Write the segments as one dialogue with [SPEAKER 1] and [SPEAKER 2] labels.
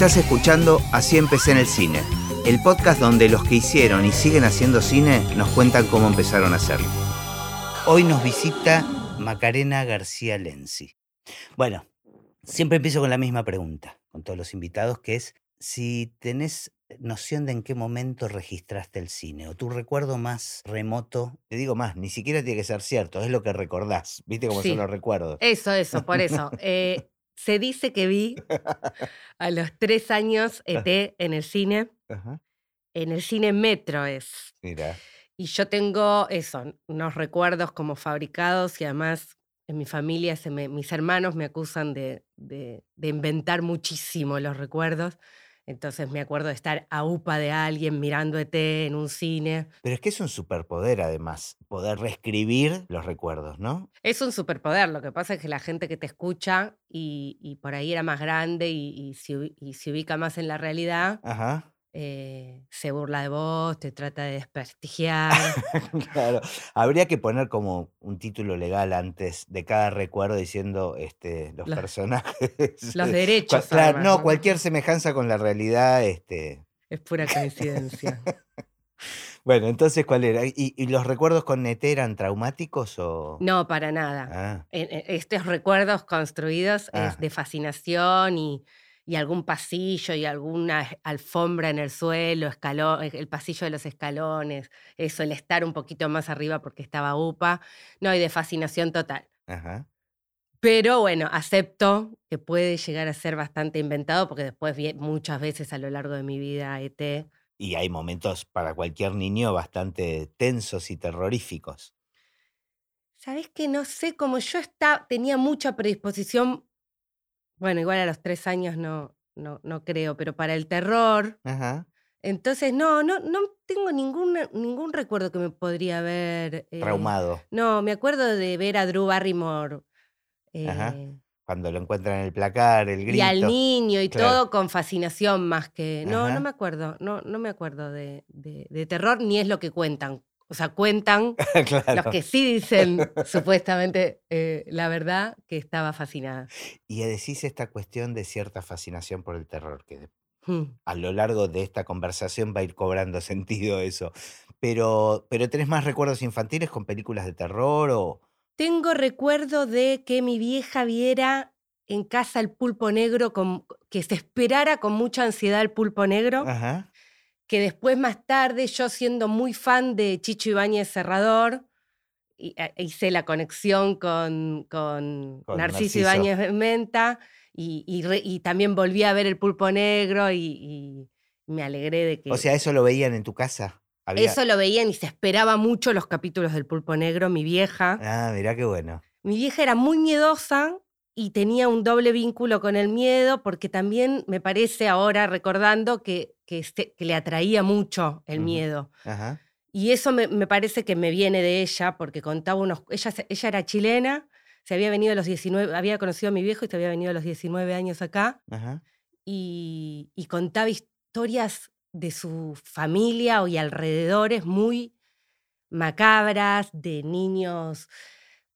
[SPEAKER 1] Estás escuchando Así empecé en el cine, el podcast donde los que hicieron y siguen haciendo cine nos cuentan cómo empezaron a hacerlo. Hoy nos visita Macarena García Lenzi. Bueno, siempre empiezo con la misma pregunta, con todos los invitados, que es si tenés noción de en qué momento registraste el cine o tu recuerdo más remoto, te digo más, ni siquiera tiene que ser cierto, es lo que recordás, viste cómo
[SPEAKER 2] Sí.
[SPEAKER 1] son los recuerdos.
[SPEAKER 2] Eso, eso, por eso. Eh, se dice que vi a los tres años ET en el cine,
[SPEAKER 1] Ajá,
[SPEAKER 2] en el cine Metro es.
[SPEAKER 1] mira,
[SPEAKER 2] Y yo tengo eso, unos recuerdos como fabricados y además en mi familia, se me- mis hermanos me acusan de, de- de inventar muchísimo los recuerdos. Entonces me acuerdo de estar a upa de alguien mirando ET en un cine.
[SPEAKER 1] pero es que es un superpoder además, poder reescribir los recuerdos, ¿no?
[SPEAKER 2] Es un superpoder, lo que pasa es que la gente que te escucha y, y por ahí era más grande y, y se, y se ubica más en la realidad,
[SPEAKER 1] Ajá.
[SPEAKER 2] Eh, se burla de vos, te trata de desprestigiar.
[SPEAKER 1] Claro, habría que poner como un título legal antes de cada recuerdo diciendo este, los
[SPEAKER 2] Los-
[SPEAKER 1] personajes.
[SPEAKER 2] los derechos. además,
[SPEAKER 1] no, cualquier semejanza con la realidad, este.
[SPEAKER 2] Es pura coincidencia.
[SPEAKER 1] Bueno, entonces, ¿cuál era? ¿Y, y los recuerdos con Nete eran traumáticos o...?
[SPEAKER 2] No, para nada.
[SPEAKER 1] Ah,
[SPEAKER 2] estos recuerdos construidos
[SPEAKER 1] Ah.
[SPEAKER 2] es de fascinación y, y algún pasillo y alguna alfombra en el suelo, escalón, el pasillo de los escalones, eso, el estar un poquito más arriba porque estaba UPA. No, y de fascinación total.
[SPEAKER 1] ajá.
[SPEAKER 2] Pero bueno, acepto que puede llegar a ser bastante inventado porque después vi muchas veces a lo largo de mi vida ET.
[SPEAKER 1] Y hay momentos para cualquier niño bastante tensos y terroríficos.
[SPEAKER 2] ¿Sabes que No sé, como yo está, tenía mucha predisposición, bueno, igual a los tres años no, no, no creo, pero para el terror.
[SPEAKER 1] Ajá.
[SPEAKER 2] Entonces, no, no, no tengo ningún, ningún recuerdo que me podría haber. eh,
[SPEAKER 1] Traumado.
[SPEAKER 2] No, me acuerdo de ver a Drew Barrymore.
[SPEAKER 1] Ajá.
[SPEAKER 2] eh,
[SPEAKER 1] Cuando lo encuentran en el placar, el grito.
[SPEAKER 2] y al niño y
[SPEAKER 1] Claro.
[SPEAKER 2] todo con fascinación más que. No,
[SPEAKER 1] Ajá.
[SPEAKER 2] no me acuerdo, no, no me acuerdo de, de- de terror, ni es lo que cuentan. O sea, cuentan
[SPEAKER 1] claro.
[SPEAKER 2] los que sí dicen supuestamente eh, la verdad que estaba fascinada.
[SPEAKER 1] Y decís esta cuestión de cierta fascinación por el terror, que
[SPEAKER 2] Hmm.
[SPEAKER 1] a lo largo de esta conversación va a ir cobrando sentido eso. Pero, pero ¿tenés más recuerdos infantiles con películas de terror o...?
[SPEAKER 2] Tengo recuerdo de que mi vieja viera en casa el pulpo negro, con- que se esperara con mucha ansiedad el pulpo negro,
[SPEAKER 1] Ajá.
[SPEAKER 2] Que después más tarde yo siendo muy fan de Chicho Ibáñez Serrador, a- hice la conexión con, con
[SPEAKER 1] Con Narciso.
[SPEAKER 2] Narciso Ibáñez Menta y, y re- y también volví a ver el pulpo negro y, y me alegré de que...
[SPEAKER 1] O sea, ¿eso lo veían en tu casa? Había-
[SPEAKER 2] eso lo veían y se esperaba mucho los capítulos del pulpo negro, mi vieja.
[SPEAKER 1] Ah, mirá qué bueno.
[SPEAKER 2] Mi vieja era muy miedosa y tenía un doble vínculo con el miedo porque también me parece ahora recordando que, que, este- que le atraía mucho el miedo.
[SPEAKER 1] Ajá.
[SPEAKER 2] Y eso me, me parece que me viene de ella porque contaba unos... Ella, ella era chilena, se había venido a los 19, había conocido a mi viejo y se había venido a los 19 años acá
[SPEAKER 1] Ajá.
[SPEAKER 2] y, y contaba historias de su familia y alrededores muy macabras, de niños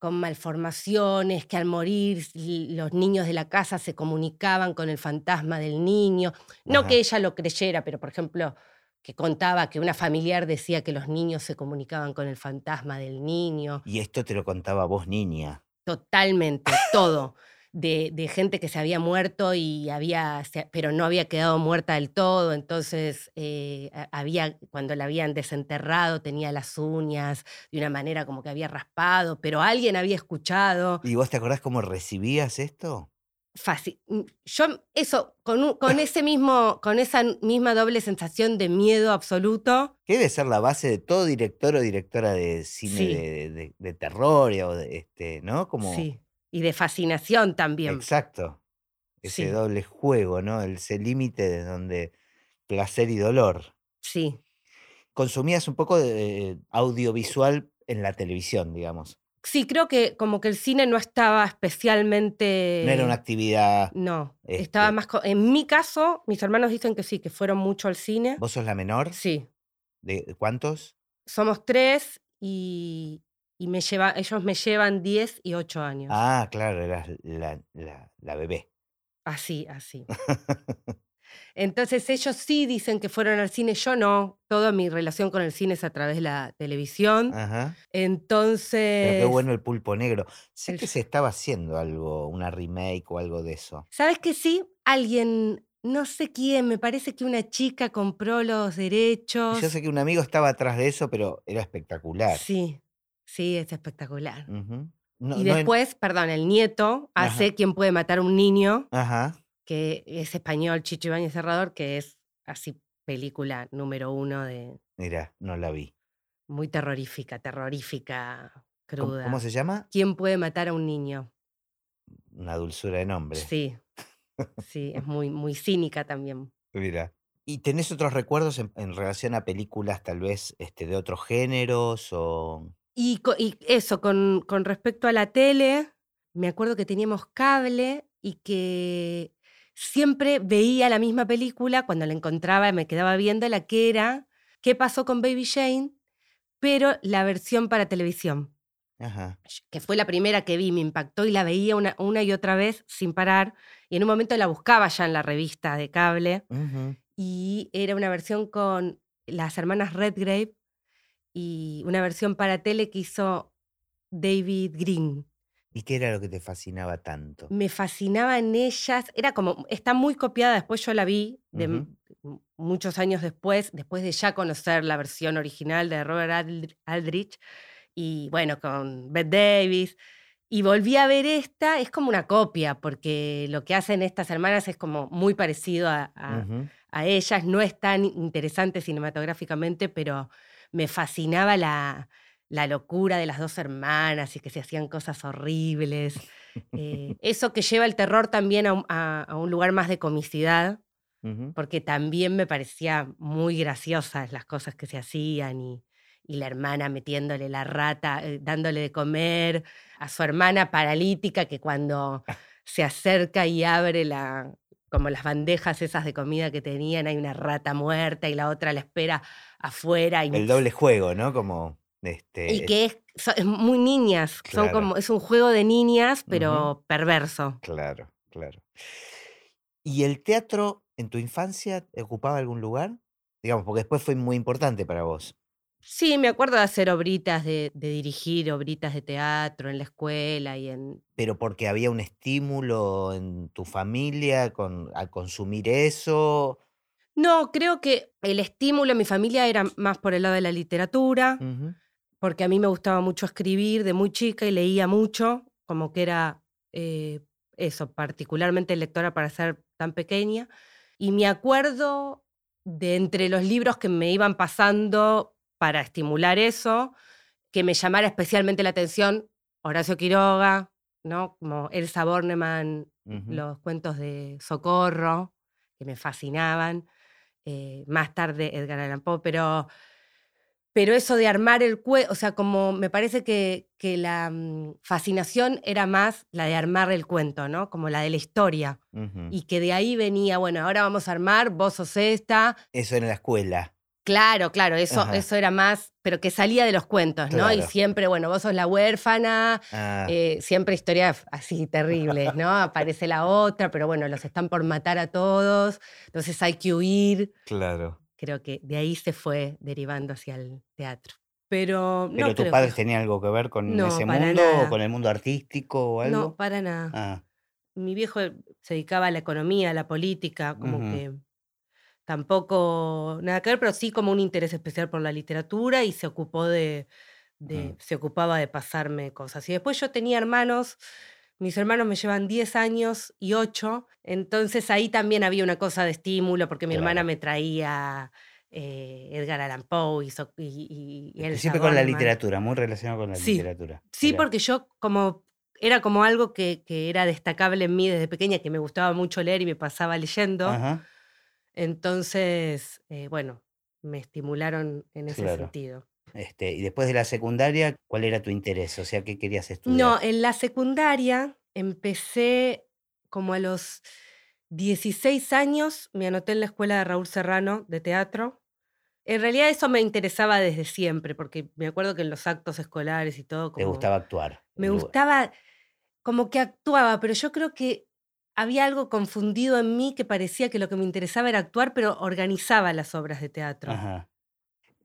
[SPEAKER 2] con malformaciones, que al morir los niños de la casa se comunicaban con el fantasma del niño. No
[SPEAKER 1] Ajá.
[SPEAKER 2] que ella lo creyera, pero por ejemplo, que contaba que una familiar decía que los niños se comunicaban con el fantasma del niño.
[SPEAKER 1] Y esto te lo contaba vos, niña.
[SPEAKER 2] Totalmente, todo. De, de gente que se había muerto y había, pero no había quedado muerta del todo. Entonces, eh, había, cuando la habían desenterrado, tenía las uñas de una manera como que había raspado, pero alguien había escuchado.
[SPEAKER 1] ¿Y vos te acordás cómo recibías esto?
[SPEAKER 2] Fácil. Mm, Yo, eso, con, un- con ese mismo, con esa misma doble sensación de miedo absoluto,
[SPEAKER 1] Que debe ser la base de todo director o directora de cine
[SPEAKER 2] Sí.
[SPEAKER 1] de, de- de terror o de este, ¿no? Como
[SPEAKER 2] sí. Y de fascinación también.
[SPEAKER 1] exacto. Ese
[SPEAKER 2] Sí.
[SPEAKER 1] doble juego, ¿no? Ese límite de donde placer y dolor.
[SPEAKER 2] Sí.
[SPEAKER 1] Consumías un poco de audiovisual en la televisión, digamos.
[SPEAKER 2] Sí, creo que como que el cine no estaba especialmente...
[SPEAKER 1] No era una actividad.
[SPEAKER 2] No, estaba
[SPEAKER 1] este-
[SPEAKER 2] más... En mi caso, mis hermanos dicen que sí, que fueron mucho al cine.
[SPEAKER 1] ¿Vos sos la menor?
[SPEAKER 2] Sí,
[SPEAKER 1] ¿De de cuántos?
[SPEAKER 2] somos tres y, y me lleva, ellos me llevan 10 y 8 años.
[SPEAKER 1] Ah, claro, eras la, la- la bebé.
[SPEAKER 2] Así, así. Entonces ellos sí dicen que fueron al cine, yo no. Toda mi relación con el cine es a través de la televisión.
[SPEAKER 1] Ajá.
[SPEAKER 2] Entonces...
[SPEAKER 1] Pero qué bueno el pulpo negro. Sé
[SPEAKER 2] el-
[SPEAKER 1] que se estaba haciendo algo, una remake o algo de eso.
[SPEAKER 2] ¿Sabes que sí? Alguien, no sé quién, me parece que una chica compró los derechos.
[SPEAKER 1] Yo sé que un amigo estaba atrás de eso, pero era espectacular.
[SPEAKER 2] Sí, sí, es espectacular.
[SPEAKER 1] No-
[SPEAKER 2] y
[SPEAKER 1] no
[SPEAKER 2] después, perdón, el nieto hace
[SPEAKER 1] Ajá.
[SPEAKER 2] Quién puede matar a un niño,
[SPEAKER 1] Ajá.
[SPEAKER 2] que es español, Chicho Ibáñez Cerrador, que es así película número uno de
[SPEAKER 1] Mira, no la vi.
[SPEAKER 2] muy terrorífica, terrorífica,
[SPEAKER 1] ¿Cómo,
[SPEAKER 2] cruda.
[SPEAKER 1] cómo se llama?
[SPEAKER 2] ¿Quién puede matar a un niño?
[SPEAKER 1] Una dulzura de nombre.
[SPEAKER 2] Sí, sí, es muy, muy cínica también.
[SPEAKER 1] Mira. ¿Y tenés otros recuerdos en, en relación a películas tal vez este, de otros géneros o...?
[SPEAKER 2] Y, eso, con, con respecto a la tele, me acuerdo que teníamos cable y que siempre veía la misma película, cuando la encontraba me quedaba viendo la que era ¿Qué pasó con Baby Jane? Pero la versión para televisión,
[SPEAKER 1] Ajá.
[SPEAKER 2] que fue la primera que vi, me impactó y la veía una, una y otra vez sin parar. Y en un momento la buscaba ya en la revista de cable y era una versión con las hermanas Redgrave y una versión para tele que hizo David Green.
[SPEAKER 1] ¿Y qué era lo que te fascinaba tanto?
[SPEAKER 2] Me fascinaban ellas, era como, está muy copiada, después yo la vi de muchos años después, después de ya conocer la versión original de Robert Aldr- Aldrich, y bueno, con Bette Davis, y volví a ver esta, es como una copia, porque lo que hacen estas hermanas es como muy parecido a. a ellas, no es tan interesante cinematográficamente, pero me fascinaba la, la locura de las dos hermanas y que se hacían cosas horribles. Eh, eso que lleva el terror también a un, a- a un lugar más de comicidad, porque también me parecía muy graciosas las cosas que se hacían y, y la hermana metiéndole la rata, eh, dándole de comer a su hermana paralítica que cuando se acerca y abre la como las bandejas esas de comida que tenían, hay una rata muerta y la otra la espera afuera. Y,
[SPEAKER 1] El doble juego, ¿no? Como este.
[SPEAKER 2] y que es, muy niñas, son como, es un juego de niñas, pero perverso.
[SPEAKER 1] Claro, claro. ¿Y el teatro en tu infancia ocupaba algún lugar? Digamos, porque después fue muy importante para vos.
[SPEAKER 2] Sí, me acuerdo de hacer obritas, de, de dirigir obritas de teatro en la escuela y en...
[SPEAKER 1] Pero porque había un estímulo en tu familia con, al consumir eso.
[SPEAKER 2] No, creo que el estímulo en mi familia era más por el lado de la literatura, porque a mí me gustaba mucho escribir de muy chica y leía mucho, como que era eh, eso, particularmente lectora para ser tan pequeña. Y me acuerdo de entre los libros que me iban pasando para estimular eso, que me llamara especialmente la atención Horacio Quiroga, ¿no? Como Elsa Bornemann,
[SPEAKER 1] Ujú.
[SPEAKER 2] los cuentos de Socorro, que me fascinaban. eh, más tarde Edgar Allan Poe, pero, pero eso de armar el cuento, o sea, como me parece que, que la mm, fascinación era más la de armar el cuento, ¿no? Como la de la historia. Y que de ahí venía, bueno, ahora vamos a armar, vos sos esta.
[SPEAKER 1] Eso en la escuela.
[SPEAKER 2] Claro, claro, eso,
[SPEAKER 1] Ajá.
[SPEAKER 2] eso era más, pero que salía de los cuentos, ¿no? Y siempre, bueno, vos sos la huérfana,
[SPEAKER 1] Ah,
[SPEAKER 2] eh, siempre historias así terribles, ¿no? Aparece la otra, pero bueno, los están por matar a todos, entonces hay que huir.
[SPEAKER 1] claro.
[SPEAKER 2] Creo que de ahí se fue derivando hacia el teatro. Pero,
[SPEAKER 1] ¿Pero tus padres
[SPEAKER 2] que-
[SPEAKER 1] tenían algo que ver con
[SPEAKER 2] No,
[SPEAKER 1] ese mundo
[SPEAKER 2] nada.
[SPEAKER 1] o con el mundo artístico o algo?
[SPEAKER 2] No, para nada.
[SPEAKER 1] Ah,
[SPEAKER 2] Mi viejo se dedicaba a la economía, a la política, como que tampoco nada que ver, pero sí como un interés especial por la literatura y se ocupó de, de- se ocupaba de pasarme cosas. Y después yo tenía hermanos, mis hermanos me llevan 10 años y 8, entonces ahí también había una cosa de estímulo, porque mi hermana
[SPEAKER 1] Claro.
[SPEAKER 2] me traía eh, Edgar Allan Poe y, y, y-
[SPEAKER 1] siempre con la literatura, muy relacionado con la
[SPEAKER 2] Sí.
[SPEAKER 1] literatura.
[SPEAKER 2] Sí, porque yo como era como algo que, que era destacable en mí desde pequeña, que me gustaba mucho leer y me pasaba leyendo.
[SPEAKER 1] Ajá.
[SPEAKER 2] Entonces, eh, bueno, me estimularon en ese
[SPEAKER 1] Claro.
[SPEAKER 2] sentido.
[SPEAKER 1] Este, y después de la secundaria, ¿cuál era tu interés? O sea, ¿qué querías estudiar?
[SPEAKER 2] No, en la secundaria empecé como a los 16 años, me anoté en la escuela de Raúl Serrano de teatro. En realidad eso me interesaba desde siempre, porque me acuerdo que en los actos escolares y todo...
[SPEAKER 1] ¿Te
[SPEAKER 2] como-
[SPEAKER 1] gustaba actuar?
[SPEAKER 2] Me gustaba, como que actuaba, pero yo creo que había algo confundido en mí que parecía que lo que me interesaba era actuar, pero organizaba las obras de teatro.
[SPEAKER 1] Ajá.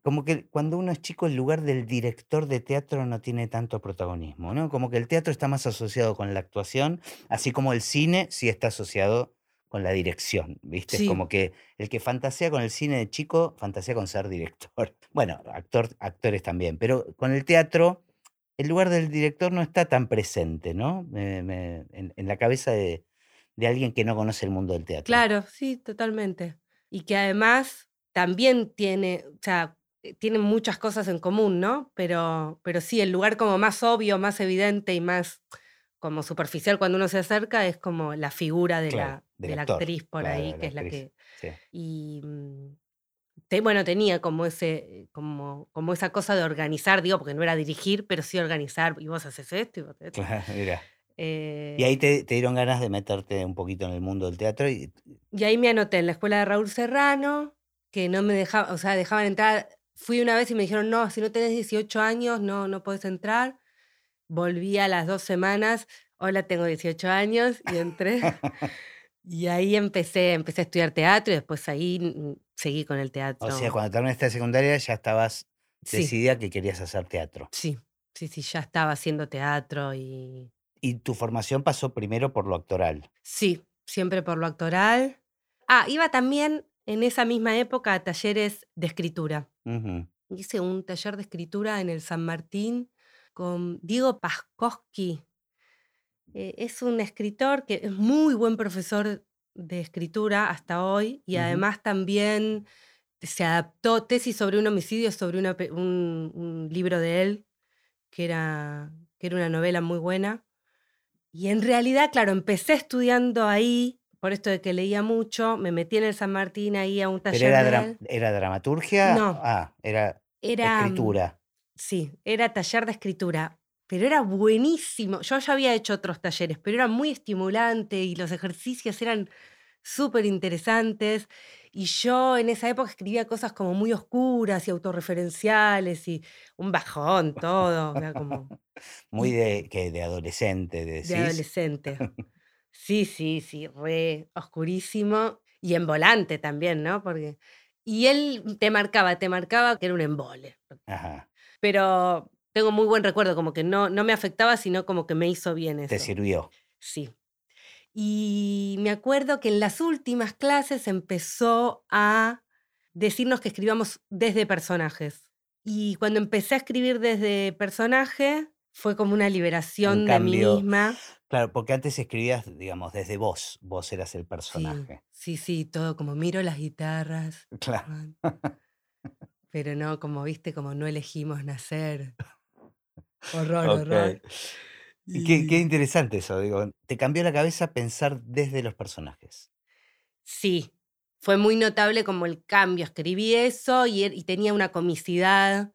[SPEAKER 1] Como que cuando uno es chico, el lugar del director de teatro no tiene tanto protagonismo, ¿no? Como que el teatro está más asociado con la actuación, así como el cine sí está asociado con la dirección, ¿viste? Es como que el que fantasea con el cine de chico, fantasea con ser director. Bueno, actor, actores también, pero con el teatro, el lugar del director no está tan presente, ¿no? Me- me- en, en la cabeza de, de alguien que no conoce el mundo del teatro.
[SPEAKER 2] Claro, sí, totalmente. Y que además también tiene, o sea, eh, tienen muchas cosas en común, ¿no? Pero, pero sí, el lugar como más obvio, más evidente y más como superficial cuando uno se acerca es como la figura de
[SPEAKER 1] Claro,
[SPEAKER 2] la, de la actriz por
[SPEAKER 1] claro,
[SPEAKER 2] ahí, que es la
[SPEAKER 1] actriz,
[SPEAKER 2] que...
[SPEAKER 1] sí.
[SPEAKER 2] Y mm, te- bueno, tenía como ese, como, como esa cosa de organizar, digo, porque no era dirigir, pero sí organizar, y vos haces esto, y vos haces esto.
[SPEAKER 1] Claro, mira. Y
[SPEAKER 2] Eh,
[SPEAKER 1] ahí te, te dieron ganas de meterte un poquito en el mundo del teatro y
[SPEAKER 2] Y ahí me anoté en la escuela de Raúl Serrano, que no me dejaban, o sea, dejaban entrar. Fui una vez y me dijeron, no, si no tenés 18 años, no, no podés entrar. Volví a las dos semanas, hola, tengo 18 años, y entré. y ahí empecé, empecé a estudiar teatro y después ahí mm, seguí con el teatro.
[SPEAKER 1] O sea, cuando terminaste la secundaria ya estabas
[SPEAKER 2] sí,
[SPEAKER 1] decidida que querías hacer teatro.
[SPEAKER 2] sí, sí, sí, ya estaba haciendo teatro y
[SPEAKER 1] Y tu formación pasó primero por lo actoral.
[SPEAKER 2] sí, siempre por lo actoral. Ah, iba también en esa misma época a talleres de escritura. Hice un taller de escritura en el San Martín con Diego Paskowski. Eh, es un escritor que es muy buen profesor de escritura hasta hoy y además también se adaptó tesis sobre un homicidio, sobre una un, un libro de él, que era, que era una novela muy buena. Y en realidad, claro, empecé estudiando ahí, por esto de que leía mucho, me metí en el San Martín ahí a un
[SPEAKER 1] ¿Pero
[SPEAKER 2] taller
[SPEAKER 1] era,
[SPEAKER 2] de
[SPEAKER 1] dra- era dramaturgia?
[SPEAKER 2] No.
[SPEAKER 1] Ah, era
[SPEAKER 2] Era, mm,
[SPEAKER 1] escritura.
[SPEAKER 2] Sí, era taller de escritura, pero era buenísimo. Yo ya había hecho otros talleres, pero era muy estimulante y los ejercicios eran súper interesantes. Y yo en esa época escribía cosas como muy oscuras y autorreferenciales y un bajón, todo, como
[SPEAKER 1] Muy de, que de adolescente,
[SPEAKER 2] de
[SPEAKER 1] decís.
[SPEAKER 2] adolescente. Sí, sí, sí, re oscurísimo y en volante también, ¿no? Porque y él te marcaba, te marcaba que era un embole.
[SPEAKER 1] Ajá.
[SPEAKER 2] Pero tengo muy buen recuerdo, como que no, no me afectaba, sino como que me hizo bien
[SPEAKER 1] Te
[SPEAKER 2] eso.
[SPEAKER 1] sirvió.
[SPEAKER 2] Sí. Y me acuerdo que en las últimas clases empezó a decirnos que escribamos desde personajes. Y cuando empecé a escribir desde personaje, fue como una
[SPEAKER 1] Un
[SPEAKER 2] liberación de mí misma.
[SPEAKER 1] Claro, porque antes escribías, digamos, desde vos. Vos eras el personaje.
[SPEAKER 2] sí, sí, todo como miro las guitarras,
[SPEAKER 1] Claro.
[SPEAKER 2] Juan, pero no, como viste, como no elegimos nacer. Horror, horror.
[SPEAKER 1] Y qué, interesante eso, digo. Te cambió la cabeza pensar desde los personajes.
[SPEAKER 2] sí, fue muy notable como el cambio. Escribí eso y, er- y tenía una comicidad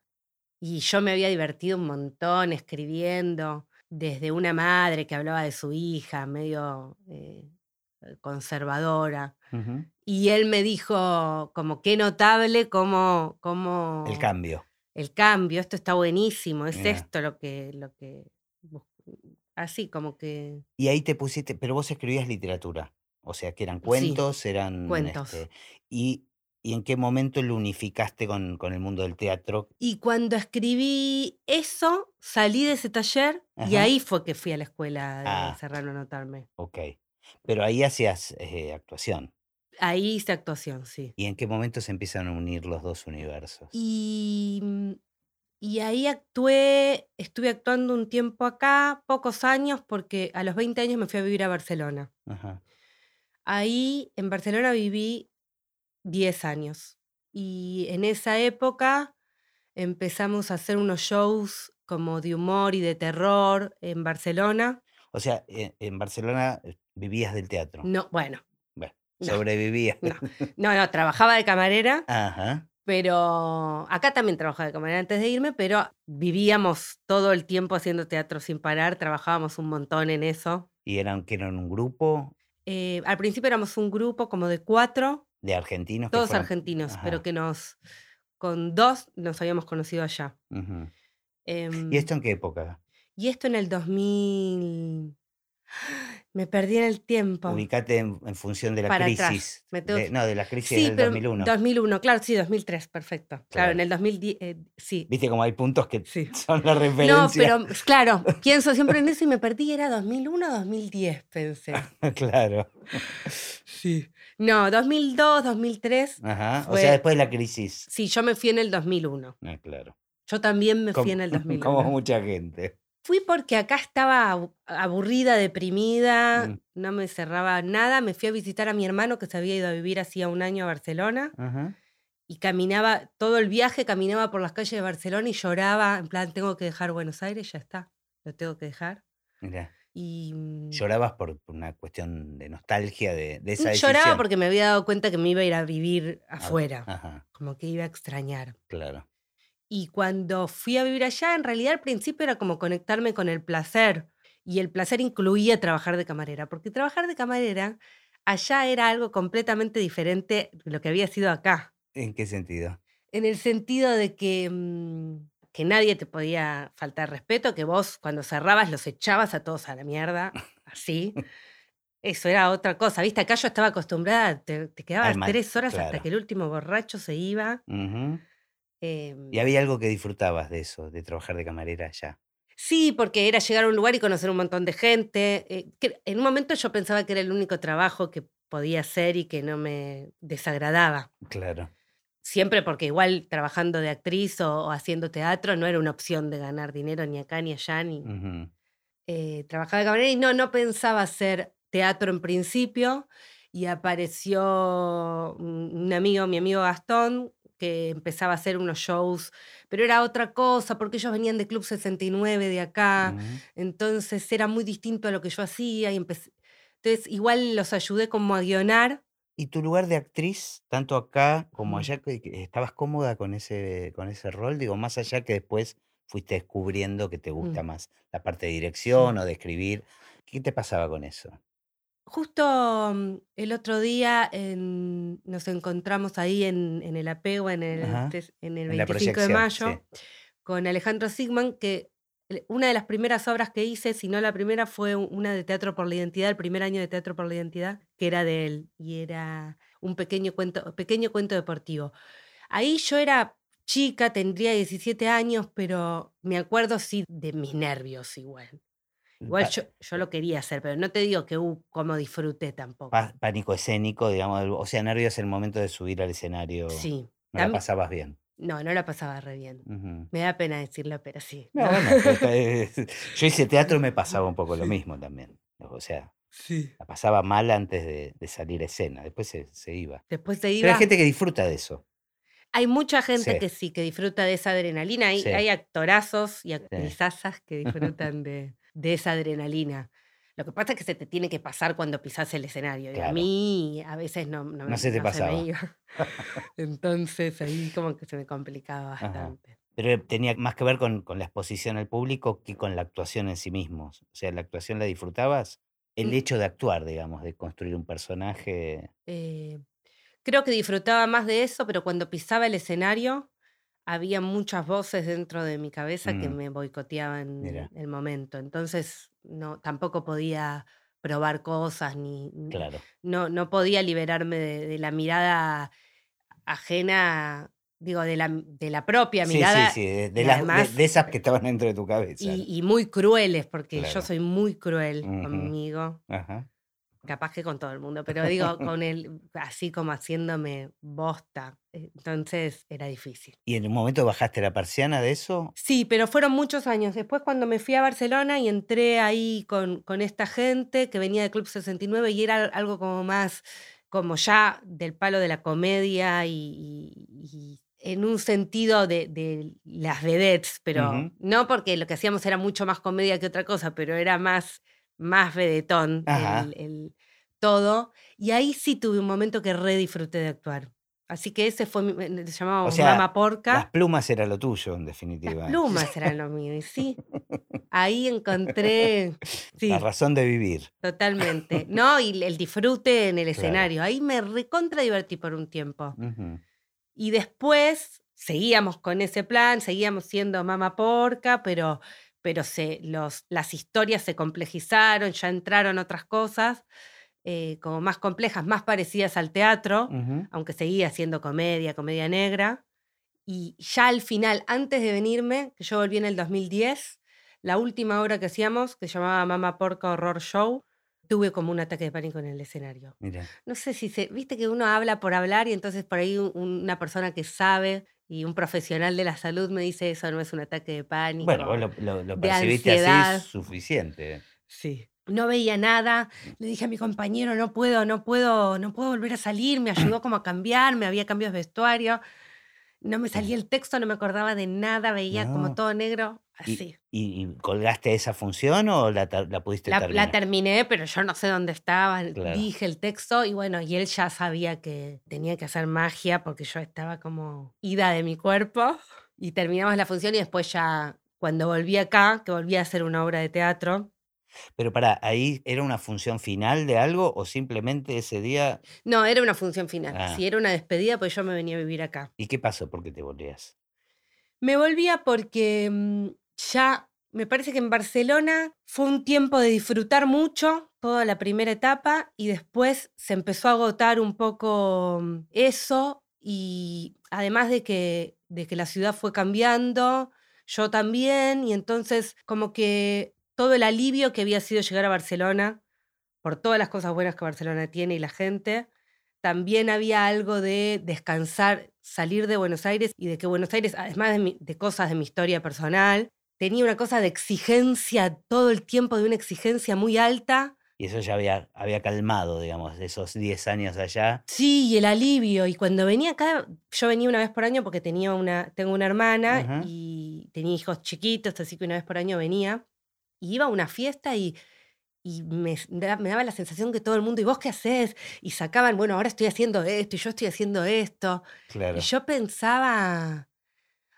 [SPEAKER 2] y yo me había divertido un montón escribiendo, desde una madre que hablaba de su hija, medio eh, conservadora. Y él me dijo como qué notable como,
[SPEAKER 1] El
[SPEAKER 2] como
[SPEAKER 1] cambio.
[SPEAKER 2] el cambio, esto está buenísimo, es esto lo que, lo que así como que
[SPEAKER 1] Y ahí te pusiste, pero vos escribías literatura. O sea, que eran
[SPEAKER 2] sí,
[SPEAKER 1] cuentos, eran
[SPEAKER 2] cuentos.
[SPEAKER 1] este. Y, y en qué momento lo unificaste con, con el mundo del teatro?
[SPEAKER 2] Y cuando escribí eso, salí de ese taller y ahí fue que fui a la escuela de
[SPEAKER 1] Ah,
[SPEAKER 2] Serrano a anotarme.
[SPEAKER 1] ok. Pero ahí hacías eh, actuación.
[SPEAKER 2] Ahí hice actuación, sí.
[SPEAKER 1] ¿Y en qué momento se empiezan a unir los dos universos?
[SPEAKER 2] Y, mm, y ahí actué, estuve actuando un tiempo acá, pocos años, porque a los 20 años me fui a vivir a Barcelona.
[SPEAKER 1] Ajá.
[SPEAKER 2] Ahí en Barcelona viví 10 años. Y en esa época empezamos a hacer unos shows como de humor y de terror en Barcelona.
[SPEAKER 1] O sea, e- en Barcelona eh, vivías del teatro.
[SPEAKER 2] No, bueno,
[SPEAKER 1] Bueno,
[SPEAKER 2] no,
[SPEAKER 1] sobrevivías.
[SPEAKER 2] no, no, no, trabajaba de camarera,
[SPEAKER 1] Ajá.
[SPEAKER 2] Pero acá también trabajaba de camarera antes de irme, pero vivíamos todo el tiempo haciendo teatro sin parar, trabajábamos un montón en eso.
[SPEAKER 1] Y eran que eran un grupo
[SPEAKER 2] Eh, al principio éramos un grupo como de cuatro,
[SPEAKER 1] de argentinos
[SPEAKER 2] todos
[SPEAKER 1] fueron.
[SPEAKER 2] argentinos, pero que nos, con dos nos habíamos conocido allá.
[SPEAKER 1] ¿Y
[SPEAKER 2] Em,
[SPEAKER 1] esto en qué época?
[SPEAKER 2] y esto en el 2000, Me perdí en el tiempo.
[SPEAKER 1] Ubicate en, en función de la
[SPEAKER 2] Para atrás.
[SPEAKER 1] crisis.
[SPEAKER 2] Me tengo
[SPEAKER 1] de- no, de la crisis
[SPEAKER 2] Sí,
[SPEAKER 1] del
[SPEAKER 2] pero
[SPEAKER 1] 2001.
[SPEAKER 2] 2001, claro, sí, 2003, perfecto. Claro,
[SPEAKER 1] Claro.
[SPEAKER 2] en el 2010, eh, sí.
[SPEAKER 1] Viste como hay puntos que
[SPEAKER 2] Sí.
[SPEAKER 1] son la referencia.
[SPEAKER 2] No, pero claro, pienso siempre en eso y me perdí, era 2001 o 2010, pensé.
[SPEAKER 1] claro.
[SPEAKER 2] Sí. No, 2002, 2003.
[SPEAKER 1] Ajá. O
[SPEAKER 2] Fue-
[SPEAKER 1] sea, después de la crisis.
[SPEAKER 2] Sí, yo me fui en el 2001.
[SPEAKER 1] Ah, claro.
[SPEAKER 2] Yo también me fui
[SPEAKER 1] Como-
[SPEAKER 2] en el 2001.
[SPEAKER 1] Como mucha gente.
[SPEAKER 2] Fui porque acá estaba abu- aburrida, deprimida,
[SPEAKER 1] Mm.
[SPEAKER 2] no me cerraba nada. Me fui a visitar a mi hermano que se había ido a vivir hacía un año a Barcelona
[SPEAKER 1] Ajá.
[SPEAKER 2] y caminaba, todo el viaje caminaba por las calles de Barcelona y lloraba, en plan, tengo que dejar Buenos Aires, ya está, lo tengo que dejar.
[SPEAKER 1] Mirá,
[SPEAKER 2] Y mm,
[SPEAKER 1] llorabas por por una cuestión de nostalgia de, de esa
[SPEAKER 2] lloraba
[SPEAKER 1] decisión.
[SPEAKER 2] porque me había dado cuenta que me iba a ir a vivir afuera,
[SPEAKER 1] Ajá,
[SPEAKER 2] como que iba a extrañar.
[SPEAKER 1] claro.
[SPEAKER 2] Y cuando fui a vivir allá, en realidad al principio era como conectarme con el placer. Y el placer incluía trabajar de camarera, porque trabajar de camarera allá era algo completamente diferente de lo que había sido acá.
[SPEAKER 1] ¿En qué sentido?
[SPEAKER 2] En el sentido de que, mm, que nadie te podía faltar respeto, que vos cuando cerrabas los echabas a todos a la mierda, así. Eso era otra cosa. Viste, acá yo estaba acostumbrada, te, te quedabas tres horas
[SPEAKER 1] claro.
[SPEAKER 2] hasta que el último borracho se iba. Em,
[SPEAKER 1] Y había algo que disfrutabas de eso, de trabajar de camarera allá.
[SPEAKER 2] Sí, porque era llegar a un lugar y conocer un montón de gente. eh, que en un momento yo pensaba que era el único trabajo que podía hacer y que no me desagradaba.
[SPEAKER 1] Claro.
[SPEAKER 2] Siempre porque igual trabajando de actriz o, o haciendo teatro no era una opción de ganar dinero ni acá ni allá. Ni, eh, trabajaba de camarera y no, no pensaba hacer teatro en principio. Y apareció un amigo, mi amigo Gastón, que empezaba a hacer unos shows, pero era otra cosa, porque ellos venían de Club 69 de acá. Entonces era muy distinto a lo que yo hacía y empecé. Entonces, igual los ayudé como a guionar.
[SPEAKER 1] ¿Y tu lugar de actriz, tanto acá como allá, estabas cómoda con ese, con ese rol? Digo, más allá que después fuiste descubriendo que te gusta
[SPEAKER 2] Mm.
[SPEAKER 1] más la parte de dirección o de escribir. ¿Qué te pasaba con eso?
[SPEAKER 2] Justo mm, el otro día en- nos encontramos ahí en, en el apego, en el,
[SPEAKER 1] Ajá,
[SPEAKER 2] en el
[SPEAKER 1] en la
[SPEAKER 2] 25 de mayo, con Alejandro Sigman, que una de las primeras obras que hice, si no la primera, fue una de Teatro por la Identidad, el primer año de Teatro por la Identidad, que era de él, y era un pequeño cuento, pequeño cuento deportivo. Ahí yo era chica, tendría 17 años, pero me acuerdo sí de mis nervios igual. Igual yo, yo lo quería hacer, pero no te digo que uh, como disfruté tampoco.
[SPEAKER 1] pa- pánico escénico, digamos, o sea, nervios en el momento de subir al escenario.
[SPEAKER 2] Sí.
[SPEAKER 1] No la pasabas bien.
[SPEAKER 2] No, no la pasaba re bien. Me da pena decirlo, pero sí.
[SPEAKER 1] No, bueno, pero está- es- yo hice teatro y me pasaba un poco lo mismo también. O sea,
[SPEAKER 2] Sí.
[SPEAKER 1] la pasaba mal antes de, de salir a escena, después se, se iba.
[SPEAKER 2] Después se
[SPEAKER 1] Pero
[SPEAKER 2] iba.
[SPEAKER 1] hay gente que disfruta de eso.
[SPEAKER 2] Hay mucha gente
[SPEAKER 1] Sí.
[SPEAKER 2] que sí, que disfruta de esa adrenalina. Hay, hay actorazos y actrizazas que disfrutan de, de esa adrenalina. Lo que pasa es que se te tiene que pasar cuando pisas el escenario. Y a
[SPEAKER 1] Claro.
[SPEAKER 2] mí a veces no, no,
[SPEAKER 1] No se te
[SPEAKER 2] me
[SPEAKER 1] pasaba.
[SPEAKER 2] iba. Entonces ahí como que se me complicaba
[SPEAKER 1] Ajá.
[SPEAKER 2] bastante.
[SPEAKER 1] Pero tenía más que ver con, con la exposición al público que con la actuación en sí mismos. O sea, ¿la actuación la disfrutabas? El
[SPEAKER 2] Mm.
[SPEAKER 1] hecho de actuar, digamos, de construir un personaje.
[SPEAKER 2] Eh, creo que disfrutaba más de eso, pero cuando pisaba el escenario había muchas voces dentro de mi cabeza que
[SPEAKER 1] Mm.
[SPEAKER 2] me boicoteaban
[SPEAKER 1] Mira.
[SPEAKER 2] el momento. Entonces no, tampoco podía probar cosas ni
[SPEAKER 1] Claro.
[SPEAKER 2] no, no podía liberarme de, de la mirada ajena, digo, de la, de la propia
[SPEAKER 1] Sí,
[SPEAKER 2] mirada
[SPEAKER 1] sí, sí, de, de las- de-
[SPEAKER 2] además-
[SPEAKER 1] de esas que estaban dentro de tu cabeza.
[SPEAKER 2] y, y muy crueles, porque
[SPEAKER 1] Claro.
[SPEAKER 2] yo soy muy cruel conmigo.
[SPEAKER 1] Ajá.
[SPEAKER 2] Capaz que con todo el mundo, pero digo, con él así como haciéndome bosta. eh, Entonces era difícil.
[SPEAKER 1] ¿Y en un momento bajaste la persiana de eso?
[SPEAKER 2] Sí, pero fueron muchos años. Después cuando me fui a Barcelona y entré ahí con, con esta gente que venía de Club 69 y era algo como más, como ya del palo de la comedia y, y- y en un sentido de, de las vedettes, pero
[SPEAKER 1] Ujú.
[SPEAKER 2] no porque lo que hacíamos era mucho más comedia que otra cosa, pero era más, más vedetón el, el todo. Y ahí sí tuve un momento que re disfruté de actuar. Así que ese fue, le llamábamos
[SPEAKER 1] sea,
[SPEAKER 2] Mama Porca.
[SPEAKER 1] Las plumas era lo tuyo, en
[SPEAKER 2] Las
[SPEAKER 1] definitiva.
[SPEAKER 2] plumas eran lo mío, y sí. Ahí encontré, sí,
[SPEAKER 1] La razón de vivir.
[SPEAKER 2] totalmente. No, y el disfrute en el
[SPEAKER 1] Claro.
[SPEAKER 2] escenario. Ahí me recontra divertí por un tiempo.
[SPEAKER 1] Ujú.
[SPEAKER 2] Y después seguíamos con ese plan, seguíamos siendo mamá porca, pero, pero se, los, las historias se complejizaron, ya entraron otras cosas. Eh, como más complejas, más parecidas al teatro, aunque seguía siendo comedia, comedia negra. Y ya al final, antes de venirme, que yo volví en el 2010, la última obra que hacíamos, que se llamaba Mama Porca Horror Show, tuve como un ataque de pánico en el escenario.
[SPEAKER 1] Mira.
[SPEAKER 2] No sé si se, viste que uno habla por hablar y entonces por ahí un- una persona que sabe y un profesional de la salud me dice eso no es un ataque de pánico.
[SPEAKER 1] Bueno, vos lo, lo- lo percibiste
[SPEAKER 2] ansiedad.
[SPEAKER 1] así suficiente.
[SPEAKER 2] Sí. No veía nada. Le dije a mi compañero, no puedo, no puedo, no puedo volver a salir. Me ayudó como a cambiar, me había cambios de vestuario. No me salía el texto, no me acordaba de nada, veía como todo negro,
[SPEAKER 1] ¿Y,
[SPEAKER 2] así.
[SPEAKER 1] y- y colgaste esa función o la, la pudiste
[SPEAKER 2] La,
[SPEAKER 1] terminar?
[SPEAKER 2] la terminé, pero yo no sé dónde estaba.
[SPEAKER 1] Claro.
[SPEAKER 2] Dije el texto y bueno, y él ya sabía que tenía que hacer magia porque yo estaba como ida de mi cuerpo. Y terminamos la función y después ya, cuando volví acá, que volví a hacer una obra de teatro,
[SPEAKER 1] Pero para, ¿ahí era una función final de algo o simplemente ese día?
[SPEAKER 2] No, era una función final.
[SPEAKER 1] Ah.
[SPEAKER 2] Si era una despedida, pues yo me venía a vivir acá.
[SPEAKER 1] ¿Y qué pasó? ¿Por qué te volvías?
[SPEAKER 2] Me volvía porque mm, ya me parece que en Barcelona fue un tiempo de disfrutar mucho toda la primera etapa y después se empezó a agotar un poco mm, eso y además de que, de que la ciudad fue cambiando, yo también y entonces como que todo el alivio que había sido llegar a Barcelona por todas las cosas buenas que Barcelona tiene y la gente, también había algo de descansar, salir de Buenos Aires y de que Buenos Aires, además de, mi- de cosas de mi historia personal, tenía una cosa de exigencia todo el tiempo, de una exigencia muy alta.
[SPEAKER 1] Y eso ya había, había calmado, digamos, esos 10 años allá.
[SPEAKER 2] Sí, y el alivio. Y cuando venía acá, yo venía una vez por año porque tenía una, tengo una hermana y tenía hijos chiquitos, así que una vez por año venía. Y iba a una fiesta y, y me, da- me daba la sensación que todo el mundo, ¿y vos qué haces? Y sacaban, bueno, ahora estoy haciendo esto y yo estoy haciendo esto.
[SPEAKER 1] Claro.
[SPEAKER 2] Y yo pensaba,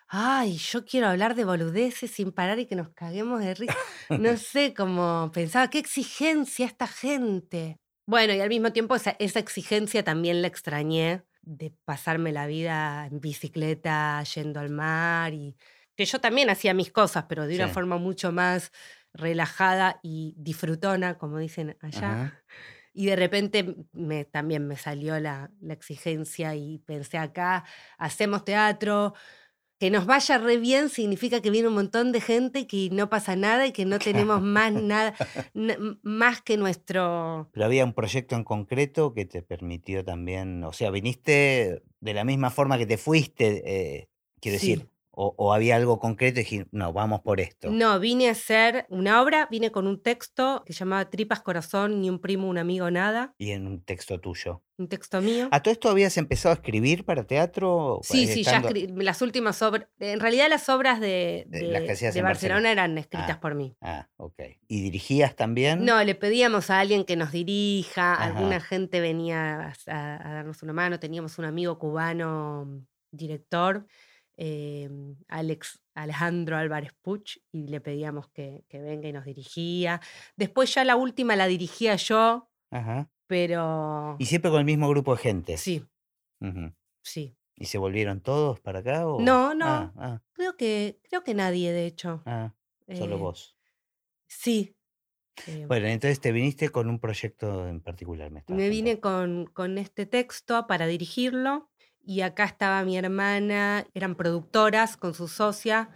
[SPEAKER 2] ay, yo quiero hablar de boludeces sin parar y que nos caguemos de risa. No sé, como pensaba, qué exigencia esta gente. Bueno, y al mismo tiempo esa, esa exigencia también la extrañé de pasarme la vida en bicicleta, yendo al mar y que yo también hacía mis cosas, pero de una
[SPEAKER 1] Sí.
[SPEAKER 2] forma mucho más relajada y disfrutona, como dicen allá.
[SPEAKER 1] Ajá.
[SPEAKER 2] Y de repente me, también me salió la, la exigencia y pensé acá, hacemos teatro, que nos vaya re bien significa que viene un montón de gente que no pasa nada y que no tenemos más nada, más que nuestro...
[SPEAKER 1] Pero había un proyecto en concreto que te permitió también, o sea, viniste de la misma forma que te fuiste, eh, quiero
[SPEAKER 2] Sí.
[SPEAKER 1] decir, o, o había algo concreto y dije, no, vamos por esto.
[SPEAKER 2] No, vine a hacer una obra, vine con un texto que se llamaba Tripas Corazón, ni un primo, un amigo, nada,
[SPEAKER 1] Y en un texto tuyo.
[SPEAKER 2] un texto mío.
[SPEAKER 1] ¿A todo esto habías empezado a escribir para teatro?
[SPEAKER 2] Sí,
[SPEAKER 1] Eh,
[SPEAKER 2] sí, ya escri- las últimas obras, en realidad las obras de,
[SPEAKER 1] De- las que
[SPEAKER 2] de-
[SPEAKER 1] hacías
[SPEAKER 2] de
[SPEAKER 1] en Barcelona.
[SPEAKER 2] Barcelona eran escritas
[SPEAKER 1] Ah.
[SPEAKER 2] por mí.
[SPEAKER 1] Ah, ok. ¿Y dirigías también?
[SPEAKER 2] No, le pedíamos a alguien que nos dirija,
[SPEAKER 1] Ajá.
[SPEAKER 2] alguna gente venía a, darnos una mano, teníamos un amigo cubano director, eh, Alex Alejandro Álvarez Puch, y le pedíamos que, que venga y nos dirigía. Después ya la última la dirigía yo,
[SPEAKER 1] Ajá.
[SPEAKER 2] pero
[SPEAKER 1] Y siempre con el mismo grupo de gente.
[SPEAKER 2] sí, sí.
[SPEAKER 1] ¿Y se volvieron todos para acá? O?
[SPEAKER 2] No, no.
[SPEAKER 1] Ah, ah,
[SPEAKER 2] Creo que, creo que nadie, de hecho.
[SPEAKER 1] ah, solo
[SPEAKER 2] Eh,
[SPEAKER 1] vos.
[SPEAKER 2] Sí. Eh,
[SPEAKER 1] Bueno, entonces te viniste con un proyecto en particular, me
[SPEAKER 2] Me vine con, con este texto para dirigirlo y acá estaba mi hermana, eran productoras con su socia,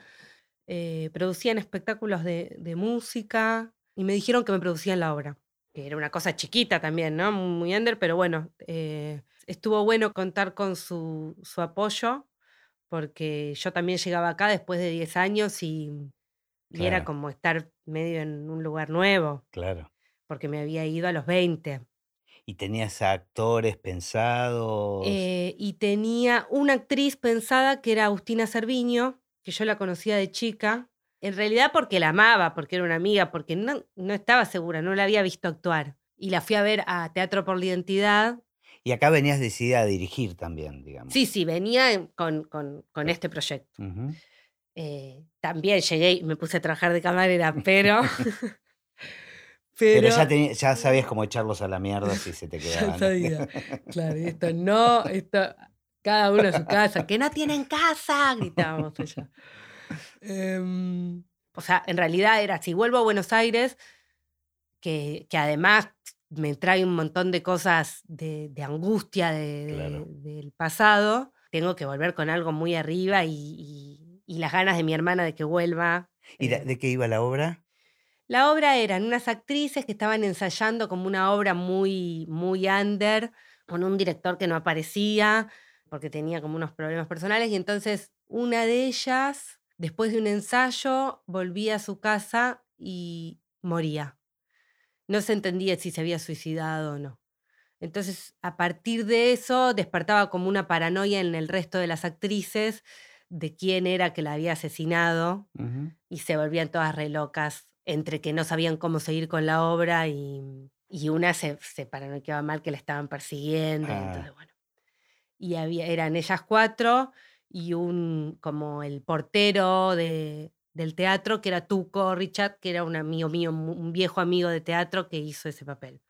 [SPEAKER 2] eh, producían espectáculos de, de música y me dijeron que me producían la obra, era una cosa chiquita también, ¿no? Muy under, pero bueno, eh, estuvo bueno contar con su, su apoyo porque yo también llegaba acá después de 10 años y, y era como estar medio en un lugar nuevo,
[SPEAKER 1] Claro.
[SPEAKER 2] porque me había ido a los 20.
[SPEAKER 1] ¿Y tenías actores pensados?
[SPEAKER 2] Eh, y tenía una actriz pensada que era Agustina Cerviño, que yo la conocía de chica, en realidad porque la amaba, porque era una amiga, porque no, no estaba segura, no la había visto actuar. Y la fui a ver a Teatro por la Identidad.
[SPEAKER 1] Y acá venías decidida a dirigir también, digamos.
[SPEAKER 2] Sí, sí, venía en- con, con- con este proyecto. Eh, también llegué y me puse a trabajar de camarera, pero... pero,
[SPEAKER 1] Pero ya, ya sabías cómo echarlos a la mierda si se te
[SPEAKER 2] Ya
[SPEAKER 1] quedaban.
[SPEAKER 2] sabía. Claro, y esto no, esto, cada uno a su casa, que no tienen casa, gritábamos allá. Em, O sea, en realidad era, si vuelvo a Buenos Aires, que, que además me trae un montón de cosas de, de angustia de- del pasado, tengo que volver con algo muy arriba y, y- y las ganas de mi hermana de que vuelva.
[SPEAKER 1] ¿Y de,
[SPEAKER 2] eh,
[SPEAKER 1] de qué iba la obra?
[SPEAKER 2] La obra eran unas actrices que estaban ensayando como una obra muy, muy under, con un director que no aparecía porque tenía como unos problemas personales. Y entonces una de ellas, después de un ensayo, volvía a su casa y moría. No se entendía si se había suicidado o no. Entonces, a partir de eso, despertaba como una paranoia en el resto de las actrices de quién era que la había asesinado y se volvían todas re locas entre que no sabían cómo seguir con la obra y, y una se, se paranoiqueaba mal que la estaban persiguiendo. y
[SPEAKER 1] Ah.
[SPEAKER 2] entonces, bueno. Y había, eran ellas cuatro y un como el portero de, del teatro, que era Tuco Richard, que era un amigo mío, un viejo amigo de teatro que hizo ese papel.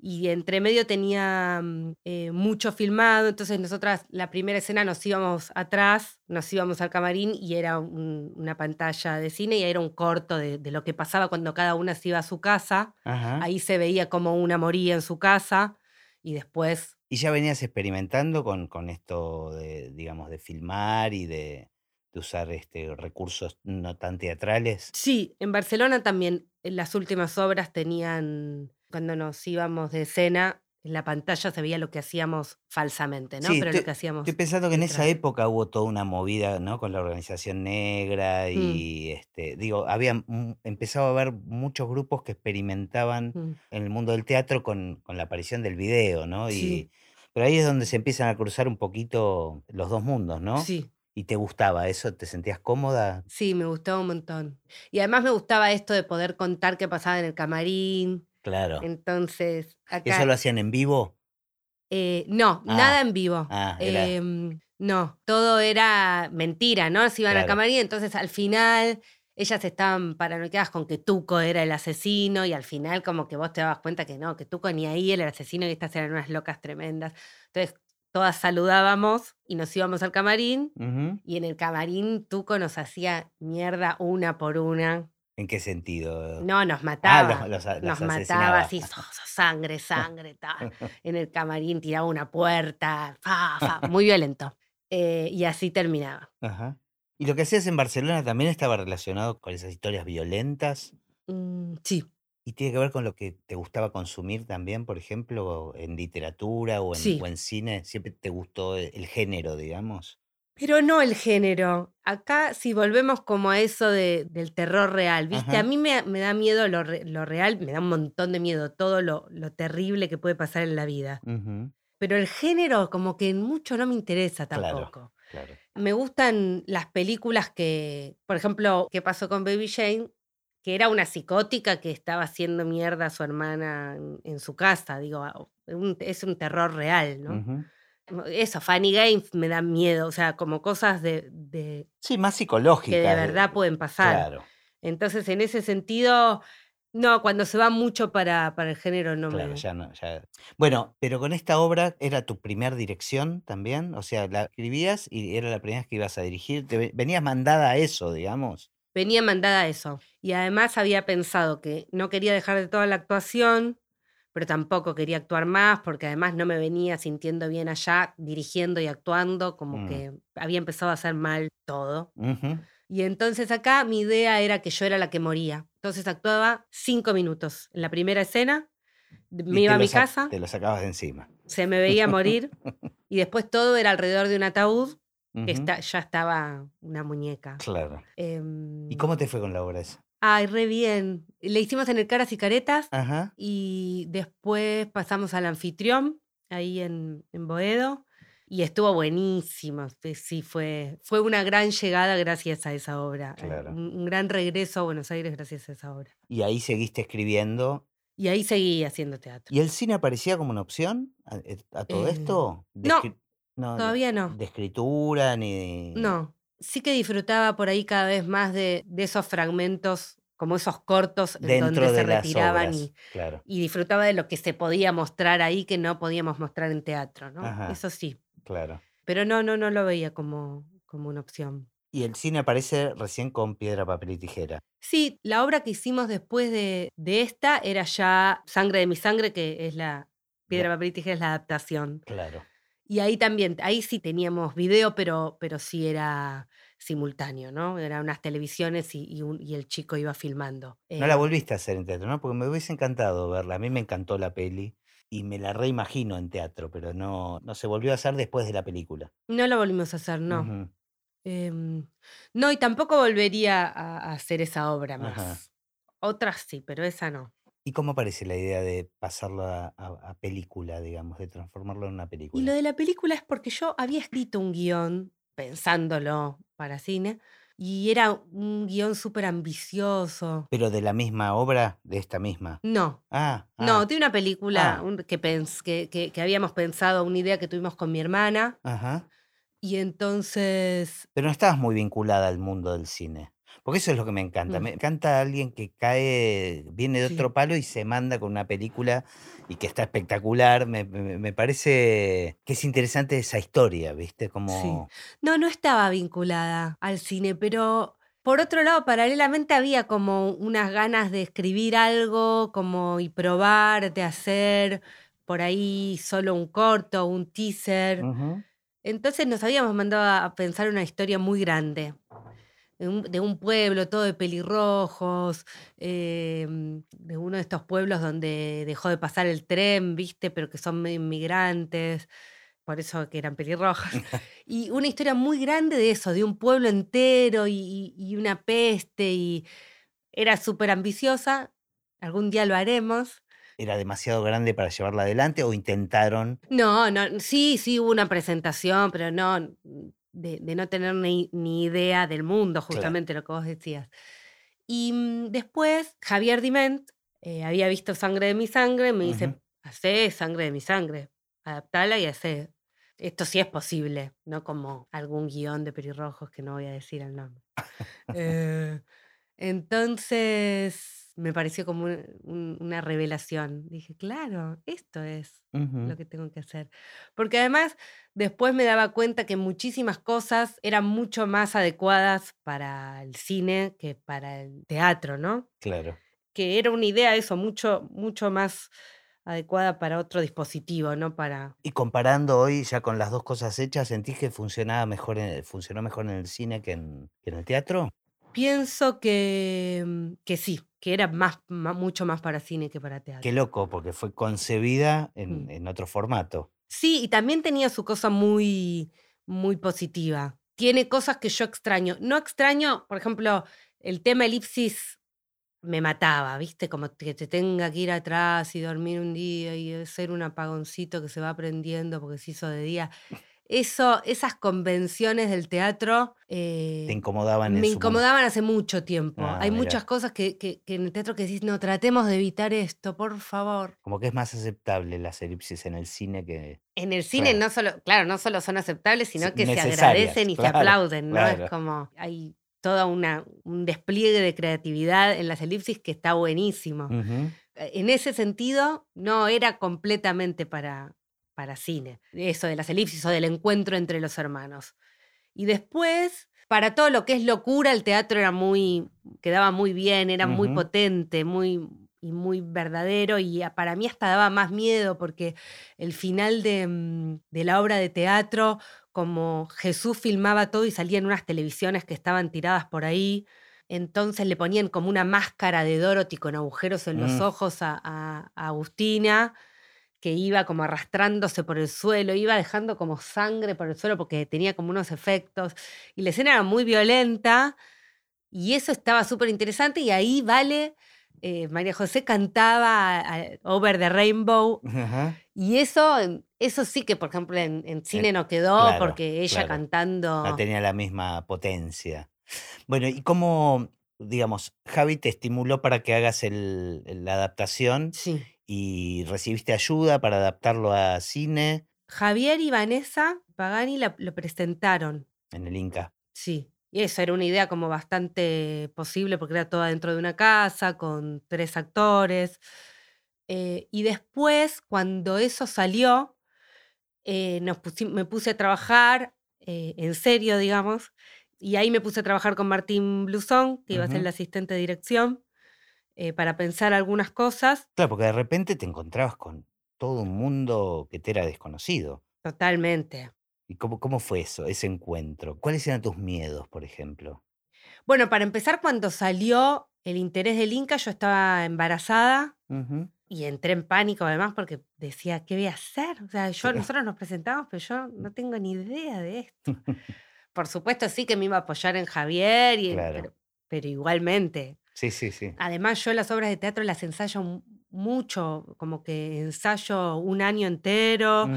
[SPEAKER 2] Y entre medio tenía mm, eh, mucho filmado, entonces nosotras la primera escena nos íbamos atrás, nos íbamos al camarín y era un- una pantalla de cine y era un corto de, de lo que pasaba cuando cada una se iba a su casa.
[SPEAKER 1] Ajá.
[SPEAKER 2] Ahí se veía como una moría en su casa y después...
[SPEAKER 1] ¿Y ya venías experimentando con, con esto de, digamos, de filmar y de, de usar este, recursos no tan teatrales?
[SPEAKER 2] Sí, en Barcelona también en las últimas obras tenían, cuando nos íbamos de escena, en la pantalla se veía lo que hacíamos falsamente, ¿no?
[SPEAKER 1] Sí,
[SPEAKER 2] Pero
[SPEAKER 1] estoy-
[SPEAKER 2] lo que hacíamos...
[SPEAKER 1] Estoy pensando que en esa época hubo toda una movida, ¿no? Con la organización negra
[SPEAKER 2] Mm.
[SPEAKER 1] y, este, digo, había empezaba a haber muchos grupos que experimentaban
[SPEAKER 2] Mm.
[SPEAKER 1] en el mundo del teatro con, con la aparición del video, ¿no? Y,
[SPEAKER 2] Sí.
[SPEAKER 1] pero ahí es donde se empiezan a cruzar un poquito los dos mundos, ¿no?
[SPEAKER 2] Sí,
[SPEAKER 1] ¿Y te gustaba eso? ¿Te sentías cómoda?
[SPEAKER 2] sí, me gustaba un montón. Y además me gustaba esto de poder contar qué pasaba en el camarín.
[SPEAKER 1] Claro.
[SPEAKER 2] Entonces, acá...
[SPEAKER 1] ¿Eso lo hacían en vivo?
[SPEAKER 2] eh, no,
[SPEAKER 1] Ah,
[SPEAKER 2] nada en vivo.
[SPEAKER 1] Ah.
[SPEAKER 2] Em, no, todo era mentira, ¿no? Se iban al
[SPEAKER 1] Claro.
[SPEAKER 2] camarín, entonces al final ellas estaban paranoicadas con que Tuco era el asesino y al final como que vos te dabas cuenta que no, que Tuco ni ahí era el asesino y estas eran unas locas tremendas. Entonces todas saludábamos y nos íbamos al camarín y en el camarín Tuco nos hacía mierda una por una.
[SPEAKER 1] ¿En qué sentido?
[SPEAKER 2] No, nos
[SPEAKER 1] ah,
[SPEAKER 2] mataba.
[SPEAKER 1] los, los, a-
[SPEAKER 2] nos mataba así, so- so- sangre, sangre, tal. En el camarín tiraba una puerta, fa, fa, muy violento. Eh, y así terminaba.
[SPEAKER 1] Ajá. ¿Y lo que hacías en Barcelona también estaba relacionado con esas historias violentas?
[SPEAKER 2] Mm, sí,
[SPEAKER 1] ¿Y tiene que ver con lo que te gustaba consumir también, por ejemplo, en literatura o en,
[SPEAKER 2] Sí.
[SPEAKER 1] o en cine? ¿Siempre te gustó el, el género, digamos?
[SPEAKER 2] Pero no el género. Acá, si volvemos como a eso de- del terror real, ¿viste? A mí me, me da miedo lo, re- lo real, me da un montón de miedo todo lo, lo terrible que puede pasar en la vida. Pero el género, como que mucho no me interesa tampoco.
[SPEAKER 1] Claro.
[SPEAKER 2] Me gustan las películas que, por ejemplo, ¿qué pasó con Baby Jane? Que era una psicótica que estaba haciendo mierda a su hermana en, en su casa. Digo, un- es un terror real, ¿no? Eso, Funny Games me da miedo, o sea, como cosas de, de-
[SPEAKER 1] Sí, más psicológica.
[SPEAKER 2] que de verdad pueden pasar.
[SPEAKER 1] Claro,
[SPEAKER 2] Entonces, en ese sentido, no, cuando se va mucho para, para el género no
[SPEAKER 1] claro,
[SPEAKER 2] me...
[SPEAKER 1] ya no. Ya... Bueno, pero con esta obra, ¿era tu primer dirección también? O sea, la escribías y era la primera vez que ibas a dirigir. Te venías mandada a eso, digamos.
[SPEAKER 2] venía mandada a eso. Y además había pensado que no quería dejar de toda la actuación, pero tampoco quería actuar más, porque además no me venía sintiendo bien allá, dirigiendo y actuando, como
[SPEAKER 1] Mm.
[SPEAKER 2] que había empezado a hacer mal todo. Y entonces acá mi idea era que yo era la que moría. Entonces actuaba cinco minutos. En la primera escena
[SPEAKER 1] Y
[SPEAKER 2] me iba a mi
[SPEAKER 1] sa-
[SPEAKER 2] casa,
[SPEAKER 1] Te lo sacabas de encima.
[SPEAKER 2] se me veía morir, y después todo era alrededor de un ataúd, que está, ya estaba una muñeca.
[SPEAKER 1] Claro. ¿Y
[SPEAKER 2] Em,
[SPEAKER 1] cómo te fue con la obra esa?
[SPEAKER 2] Ay, re bien. Le hicimos en el Caras y Caretas
[SPEAKER 1] Ajá.
[SPEAKER 2] y después pasamos al anfitrión, ahí en, en Boedo, y estuvo buenísimo. Sí, fue, fue una gran llegada gracias a esa obra.
[SPEAKER 1] Claro.
[SPEAKER 2] Un, un gran regreso a Buenos Aires gracias a esa obra.
[SPEAKER 1] Y ahí seguiste escribiendo.
[SPEAKER 2] Y ahí seguí haciendo teatro.
[SPEAKER 1] ¿Y el cine aparecía como una opción a, eh, a todo
[SPEAKER 2] Eh,
[SPEAKER 1] esto? De
[SPEAKER 2] no,
[SPEAKER 1] no, de-
[SPEAKER 2] Todavía no.
[SPEAKER 1] De escritura ni.
[SPEAKER 2] No. Sí que disfrutaba por ahí cada vez más de, de esos fragmentos, como esos cortos en donde
[SPEAKER 1] de
[SPEAKER 2] se retiraban
[SPEAKER 1] obras.
[SPEAKER 2] y,
[SPEAKER 1] Claro,
[SPEAKER 2] y disfrutaba de lo que se podía mostrar ahí que no podíamos mostrar en teatro, ¿no?
[SPEAKER 1] Ajá.
[SPEAKER 2] Eso sí.
[SPEAKER 1] claro.
[SPEAKER 2] Pero no, no, no lo veía como, como una opción.
[SPEAKER 1] Y el cine aparece recién con piedra, papel y tijera.
[SPEAKER 2] Sí, la obra que hicimos después de, de esta era ya Sangre de mi sangre, que es la piedra, papel y tijera, es la adaptación.
[SPEAKER 1] Claro.
[SPEAKER 2] Y ahí también, ahí sí teníamos video, pero, pero sí era simultáneo, ¿no? Eran unas televisiones y, y un- y el chico iba filmando.
[SPEAKER 1] No la
[SPEAKER 2] Eh,
[SPEAKER 1] volviste a hacer en teatro, ¿no? Porque me hubiese encantado verla. A mí me encantó la peli y me la reimagino en teatro, pero no, no se volvió a hacer después de la película.
[SPEAKER 2] no lo volvimos a hacer, no. Em, no, y tampoco volvería a, a hacer esa obra más.
[SPEAKER 1] Ajá.
[SPEAKER 2] Otras sí, pero esa no.
[SPEAKER 1] ¿Y cómo aparece la idea de pasarlo a, a- a película, digamos, de transformarlo en una
[SPEAKER 2] Y lo
[SPEAKER 1] película?
[SPEAKER 2] de la película es porque yo había escrito un guion pensándolo para cine y era un guion súper ambicioso.
[SPEAKER 1] Pero de la misma obra, de esta misma.
[SPEAKER 2] No,
[SPEAKER 1] Ah,
[SPEAKER 2] no,
[SPEAKER 1] ah,
[SPEAKER 2] de una película
[SPEAKER 1] ah.
[SPEAKER 2] un- que, pens- que, que- que habíamos pensado, una idea que tuvimos con mi hermana
[SPEAKER 1] Ajá.
[SPEAKER 2] y entonces...
[SPEAKER 1] Pero no estabas muy vinculada al mundo del cine. Porque eso es lo que me encanta.
[SPEAKER 2] Mm.
[SPEAKER 1] Me encanta alguien que cae, viene de
[SPEAKER 2] Sí.
[SPEAKER 1] otro palo y se manda con una película y que está espectacular. Me, me- me parece que es interesante esa historia, ¿viste? Como.
[SPEAKER 2] No, no estaba vinculada al cine, pero por otro lado, paralelamente había como unas ganas de escribir algo, como y probar, de hacer por ahí solo un corto, un teaser.
[SPEAKER 1] Ujú.
[SPEAKER 2] Entonces nos habíamos mandado a pensar una historia muy grande. De un, de un pueblo todo de pelirrojos, em, de uno de estos pueblos donde dejó de pasar el tren, viste, pero que son inmigrantes, por eso que eran pelirrojos. Y una historia muy grande de eso, de un pueblo entero y, y- y una peste, y era súper ambiciosa. Algún día lo haremos.
[SPEAKER 1] ¿Era demasiado grande para llevarla adelante o intentaron?
[SPEAKER 2] No, no, sí, sí hubo una presentación, pero no, de, de no tener ni, ni idea del mundo, justamente lo que vos decías. Y mm, después Javier Diment eh, había visto Sangre de mi sangre, me dice,
[SPEAKER 1] Ujú.
[SPEAKER 2] hacé Sangre de mi sangre, adaptala y hacé. Esto sí es posible, no como algún guion de pelirrojos que no voy a decir el nombre. Eh, entonces me pareció como un- un- una revelación. Dije, claro, esto es lo que tengo que hacer. Porque además después me daba cuenta que muchísimas cosas eran mucho más adecuadas para el cine que para el teatro, ¿no?
[SPEAKER 1] Claro.
[SPEAKER 2] Que era una idea eso, mucho, mucho más adecuada para otro dispositivo, no para...
[SPEAKER 1] Y comparando hoy ya con las dos cosas hechas, ¿sentís que funcionaba mejor en- funcionó mejor en el cine que en, que en el teatro?
[SPEAKER 2] Pienso que, mm, que sí, que era más, mucho más para cine que para teatro.
[SPEAKER 1] Qué loco, porque fue concebida en,
[SPEAKER 2] Mm.
[SPEAKER 1] en otro formato.
[SPEAKER 2] Sí, y también tenía su cosa muy, muy positiva. Tiene cosas que yo extraño. No extraño, por ejemplo, el tema elipsis me mataba, ¿viste? Como que te tenga que ir atrás y dormir un día y hacer un apagoncito que se va prendiendo porque se hizo de día. Eso, esas convenciones del teatro
[SPEAKER 1] Te
[SPEAKER 2] eh,
[SPEAKER 1] incomodaban en
[SPEAKER 2] me incomodaban hace mucho tiempo.
[SPEAKER 1] Ah,
[SPEAKER 2] Hay
[SPEAKER 1] mirá.
[SPEAKER 2] muchas cosas que, que- que en el teatro que decís, no, tratemos de evitar esto, por favor.
[SPEAKER 1] Como que es más aceptable las elipsis en el cine que.
[SPEAKER 2] En el cine
[SPEAKER 1] Claro.
[SPEAKER 2] no solo, claro, no solo son aceptables, sino que se agradecen y se aplauden, ¿no?
[SPEAKER 1] claro.
[SPEAKER 2] Es como hay toda una un despliegue de creatividad en las elipsis que está buenísimo. Eh, En ese sentido, no era completamente para, para cine, eso de las elipsis o del encuentro entre los hermanos. Y después, para todo lo que es locura, el teatro era muy, quedaba muy bien, era muy potente, muy y muy verdadero y para mí hasta daba más miedo porque el final de, mm, de la obra de teatro, como Jesús filmaba todo y salían unas televisiones que estaban tiradas por ahí, entonces le ponían como una máscara de Dorothy con agujeros en los
[SPEAKER 1] Mm.
[SPEAKER 2] ojos a, a- a Agustina, que iba como arrastrándose por el suelo, iba dejando como sangre por el suelo porque tenía como unos efectos. Y la escena era muy violenta y eso estaba súper interesante y ahí vale, eh, María José cantaba a- a Over the Rainbow
[SPEAKER 1] Ajá.
[SPEAKER 2] y eso, eso sí que, por ejemplo, en, en cine no quedó
[SPEAKER 1] claro,
[SPEAKER 2] porque ella
[SPEAKER 1] claro.
[SPEAKER 2] cantando...
[SPEAKER 1] No tenía la misma potencia. Bueno, ¿y cómo, digamos, Javi te estimuló para que hagas el- la adaptación
[SPEAKER 2] Sí.
[SPEAKER 1] Y recibiste ayuda para adaptarlo a cine
[SPEAKER 2] Javier y Vanessa Pagani la- lo presentaron.
[SPEAKER 1] en el Inca?
[SPEAKER 2] Sí, y eso era una idea como bastante posible porque era toda dentro de una casa con tres actores. Eh, y después, cuando eso salió, eh, nos me puse a trabajar eh, en serio, digamos, y ahí me puse a trabajar con Martín Blusón, que iba a ser el asistente de dirección, eh, para pensar algunas cosas.
[SPEAKER 1] Claro, porque de repente te encontrabas con todo un mundo que te era desconocido.
[SPEAKER 2] Totalmente.
[SPEAKER 1] ¿Y cómo, cómo fue eso, ese encuentro? ¿Cuáles eran tus miedos, por ejemplo?
[SPEAKER 2] Bueno, para empezar, cuando salió el interés del Inca, yo estaba embarazada y entré en pánico además porque decía, ¿qué voy a hacer? O sea, yo, nosotros nos presentamos, pero yo no tengo ni idea de esto. Por supuesto, sí que me iba a apoyar en Javier, y
[SPEAKER 1] Claro.
[SPEAKER 2] pero, pero igualmente.
[SPEAKER 1] Sí, sí, sí.
[SPEAKER 2] Además, yo las obras de teatro las ensayo mu- mucho, como que ensayo un año entero.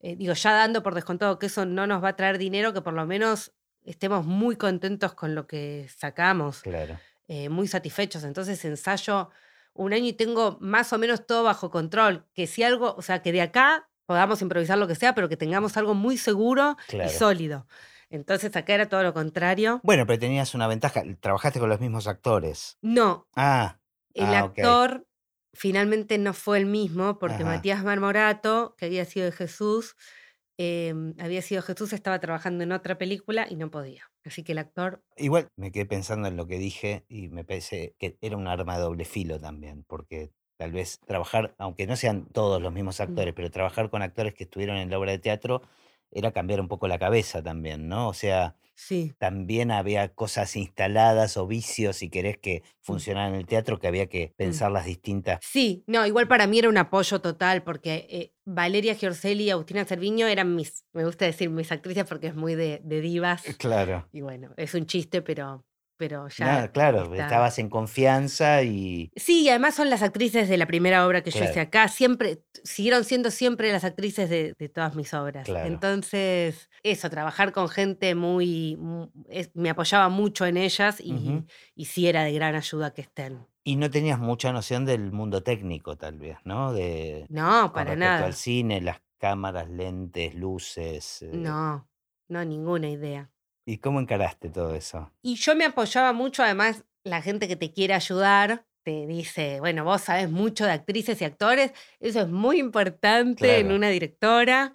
[SPEAKER 2] Eh, digo, ya dando por descontado que eso no nos va a traer dinero, que por lo menos estemos muy contentos con lo que sacamos,
[SPEAKER 1] Claro.
[SPEAKER 2] eh, muy satisfechos. Entonces ensayo un año y tengo más o menos todo bajo control. Que si algo, o sea, que de acá podamos improvisar lo que sea, pero que tengamos algo muy seguro
[SPEAKER 1] Claro.
[SPEAKER 2] y sólido. Entonces acá era todo lo contrario.
[SPEAKER 1] Bueno, pero tenías una ventaja. Trabajaste con los mismos actores.
[SPEAKER 2] No,
[SPEAKER 1] Ah,
[SPEAKER 2] el
[SPEAKER 1] Ah,
[SPEAKER 2] actor finalmente no fue el mismo porque
[SPEAKER 1] Ajá.
[SPEAKER 2] Matías Marmorato, que había sido de Jesús, em, había sido Jesús, estaba trabajando en otra película y no podía. Así que el actor,
[SPEAKER 1] igual me quedé pensando en lo que dije y me parece que era un arma de doble filo también, porque tal vez trabajar, aunque no sean todos los mismos
[SPEAKER 2] Mm.
[SPEAKER 1] actores, pero trabajar con actores que estuvieron en la obra de teatro era cambiar un poco la cabeza también, ¿no? O sea,
[SPEAKER 2] sí,
[SPEAKER 1] también había cosas instaladas o vicios, si querés, que funcionaran en el teatro, que había que pensarlas distintas.
[SPEAKER 2] sí, no, igual para mí era un apoyo total porque eh, Valeria Giorcelli y Agustina Cerviño eran mis, me gusta decir mis actrices porque es muy de, de divas.
[SPEAKER 1] Claro.
[SPEAKER 2] Y bueno, es un chiste, pero, pero ya.
[SPEAKER 1] Nada, claro,
[SPEAKER 2] está.
[SPEAKER 1] estabas en confianza y
[SPEAKER 2] Sí, y además son las actrices de la primera obra que yo hice acá. Siempre, siguieron siendo siempre las actrices de, de todas mis obras.
[SPEAKER 1] Claro.
[SPEAKER 2] Entonces, eso, trabajar con gente muy. es- me apoyaba mucho en ellas y, y sí era de gran ayuda que estén.
[SPEAKER 1] Y no tenías mucha noción del mundo técnico, tal vez, ¿no? De,
[SPEAKER 2] No, para nada.
[SPEAKER 1] al cine, las cámaras, lentes, luces. eh,
[SPEAKER 2] No, no, ninguna idea.
[SPEAKER 1] ¿Y cómo encaraste todo eso?
[SPEAKER 2] Y yo me apoyaba mucho, además, la gente que te quiere ayudar te dice, bueno, vos sabes mucho de actrices y actores, eso es muy importante en una directora.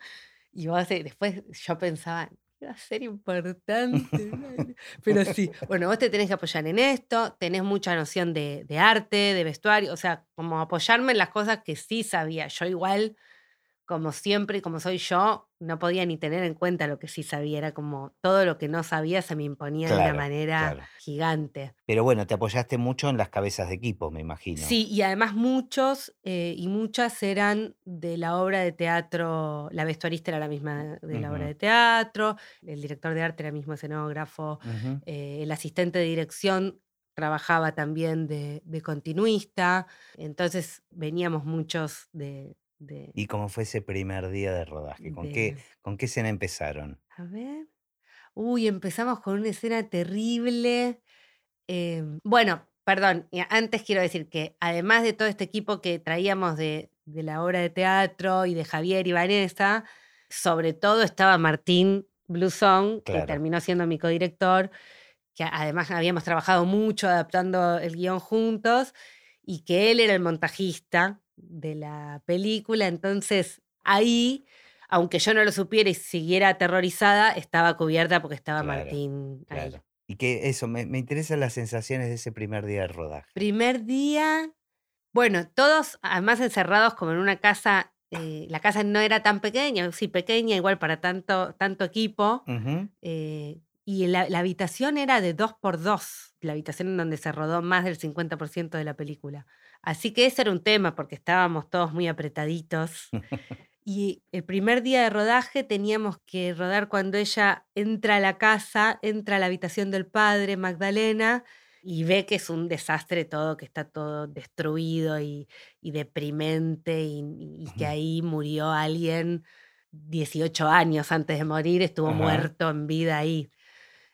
[SPEAKER 2] Y vos después yo pensaba, va a ser importante. Pero sí, bueno, vos te tenés que apoyar en esto, tenés mucha noción de, de arte, de vestuario, o sea, como apoyarme en las cosas que sí sabía. Yo igual, como siempre y como soy yo, no podía ni tener en cuenta lo que sí sabía, era como todo lo que no sabía se me imponía de una manera
[SPEAKER 1] claro.
[SPEAKER 2] gigante.
[SPEAKER 1] Pero bueno, te apoyaste mucho en las cabezas de equipo, me imagino.
[SPEAKER 2] Sí, y además muchos eh, y muchas eran de la obra de teatro, la vestuarista era la misma de la obra de teatro, el director de arte era el mismo escenógrafo, eh, el asistente de dirección trabajaba también de, de continuista, entonces veníamos muchos de...
[SPEAKER 1] ¿Y cómo fue ese primer día de rodaje? ¿Con, qué, ¿Con qué escena empezaron?
[SPEAKER 2] A ver. Uy, empezamos con una escena terrible. Em, bueno, perdón, antes quiero decir que además de todo este equipo que traíamos de, de la obra de teatro y de Javier y Vanessa, sobre todo estaba Martín Blusón,
[SPEAKER 1] Claro.
[SPEAKER 2] que terminó siendo mi codirector, que además habíamos trabajado mucho adaptando el guion juntos, y que él era el montajista de la película, entonces ahí aunque yo no lo supiera y siguiera aterrorizada, estaba cubierta porque estaba
[SPEAKER 1] Claro,
[SPEAKER 2] Martín ahí.
[SPEAKER 1] Claro. Y que eso, me, me interesan las sensaciones de ese primer día de rodaje.
[SPEAKER 2] Primer día, bueno, todos además encerrados como en una casa, eh, la casa no era tan pequeña, sí, pequeña, igual para tanto, tanto equipo, eh, y la, la habitación era de dos por dos, la habitación en donde se rodó más del 50% de la película. Así que ese era un tema porque estábamos todos muy apretaditos. Y el primer día de rodaje teníamos que rodar cuando ella entra a la casa, entra a la habitación del padre, Magdalena, y ve que es un desastre todo, que está todo destruido y, y deprimente, y, y que ahí murió alguien 18 años antes de morir, estuvo
[SPEAKER 1] Ajá.
[SPEAKER 2] muerto en vida ahí.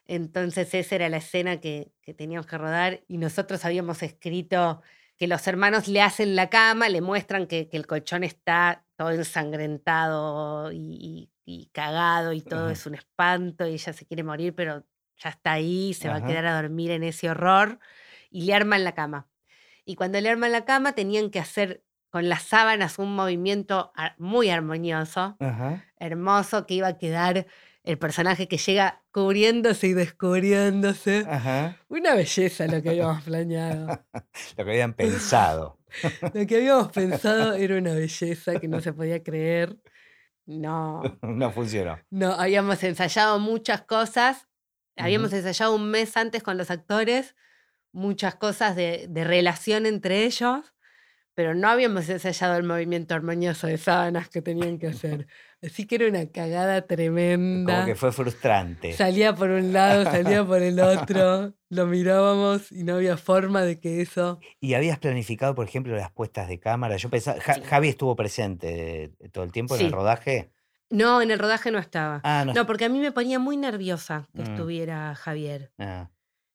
[SPEAKER 2] Entonces esa era la escena que, que teníamos que rodar y nosotros habíamos escrito que los hermanos le hacen la cama, le muestran que, que el colchón está todo ensangrentado y, y- cagado y todo
[SPEAKER 1] Ajá.
[SPEAKER 2] es un espanto y ella se quiere morir, pero ya está ahí, se va a quedar a dormir en ese horror y le arman la cama. Y cuando le arman la cama tenían que hacer con las sábanas un movimiento muy armonioso
[SPEAKER 1] Ajá.
[SPEAKER 2] hermoso que iba a quedar el personaje que llega cubriéndose y descubriéndose.
[SPEAKER 1] Ajá.
[SPEAKER 2] Una belleza lo que habíamos planeado.
[SPEAKER 1] Lo que habían pensado.
[SPEAKER 2] Lo que habíamos pensado era una belleza que no se podía creer. No,
[SPEAKER 1] No funcionó.
[SPEAKER 2] no, habíamos ensayado muchas cosas. Habíamos ensayado un mes antes con los actores, muchas cosas de, de relación entre ellos, pero no habíamos ensayado el movimiento armonioso de sábanas que tenían que hacer. Así que era una cagada tremenda.
[SPEAKER 1] Como que fue frustrante.
[SPEAKER 2] Salía por un lado, salía por el otro, lo mirábamos y no había forma de que eso...
[SPEAKER 1] ¿Y habías planificado, por ejemplo, las puestas de cámara? Yo pensaba, Ja-
[SPEAKER 2] Sí.
[SPEAKER 1] Javi estuvo presente eh, todo el tiempo en el rodaje.
[SPEAKER 2] No, en el rodaje no estaba.
[SPEAKER 1] Ah, no.
[SPEAKER 2] No, porque a mí me ponía muy nerviosa que
[SPEAKER 1] Mm.
[SPEAKER 2] estuviera Javier.
[SPEAKER 1] Ah,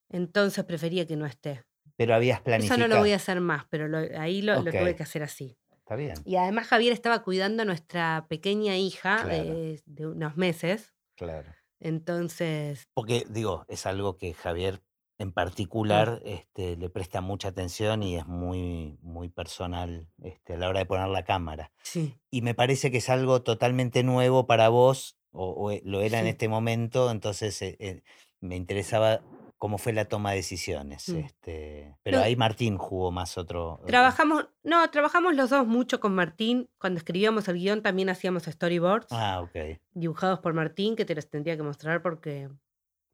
[SPEAKER 2] Entonces prefería que no esté.
[SPEAKER 1] Pero habías
[SPEAKER 2] Eso
[SPEAKER 1] planificado.
[SPEAKER 2] no lo voy a hacer más, pero lo- ahí lo, lo tuve que hacer así.
[SPEAKER 1] Está bien,
[SPEAKER 2] Y además Javier estaba cuidando a nuestra pequeña hija
[SPEAKER 1] Claro.
[SPEAKER 2] de, de unos meses.
[SPEAKER 1] claro.
[SPEAKER 2] Entonces,
[SPEAKER 1] Porque, digo, es algo que Javier en particular este, le presta mucha atención y es muy, muy personal este, a la hora de poner la cámara.
[SPEAKER 2] sí.
[SPEAKER 1] Y me parece que es algo totalmente nuevo para vos, o, o e- lo era en este momento, entonces eh, eh, me interesaba cómo fue la toma de decisiones.
[SPEAKER 2] Mm.
[SPEAKER 1] Este, pero
[SPEAKER 2] No.
[SPEAKER 1] ahí Martín jugó más otro.
[SPEAKER 2] Trabajamos, no, trabajamos los dos mucho con Martín. Cuando escribíamos el guion también hacíamos storyboards
[SPEAKER 1] Ah, ok.
[SPEAKER 2] dibujados por Martín, que te los tendría que mostrar porque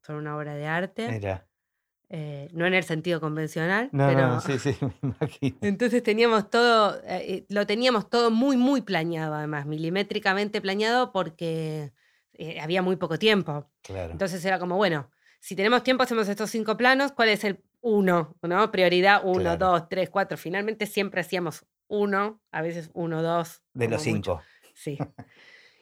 [SPEAKER 2] son una obra de arte.
[SPEAKER 1] Mira.
[SPEAKER 2] Eh, no en el sentido convencional,
[SPEAKER 1] No,
[SPEAKER 2] pero...
[SPEAKER 1] no, sí, sí, me imagino.
[SPEAKER 2] Entonces teníamos todo, eh, eh, lo teníamos todo muy, muy planeado además, milimétricamente planeado porque eh, había muy poco tiempo.
[SPEAKER 1] Claro.
[SPEAKER 2] Entonces era como, bueno, si tenemos tiempo hacemos estos cinco planos, ¿cuál es el uno? ¿no? Prioridad uno,
[SPEAKER 1] Claro.
[SPEAKER 2] dos, tres, cuatro. Finalmente siempre hacíamos uno, a veces uno, dos.
[SPEAKER 1] de los
[SPEAKER 2] mucho.
[SPEAKER 1] cinco.
[SPEAKER 2] Sí.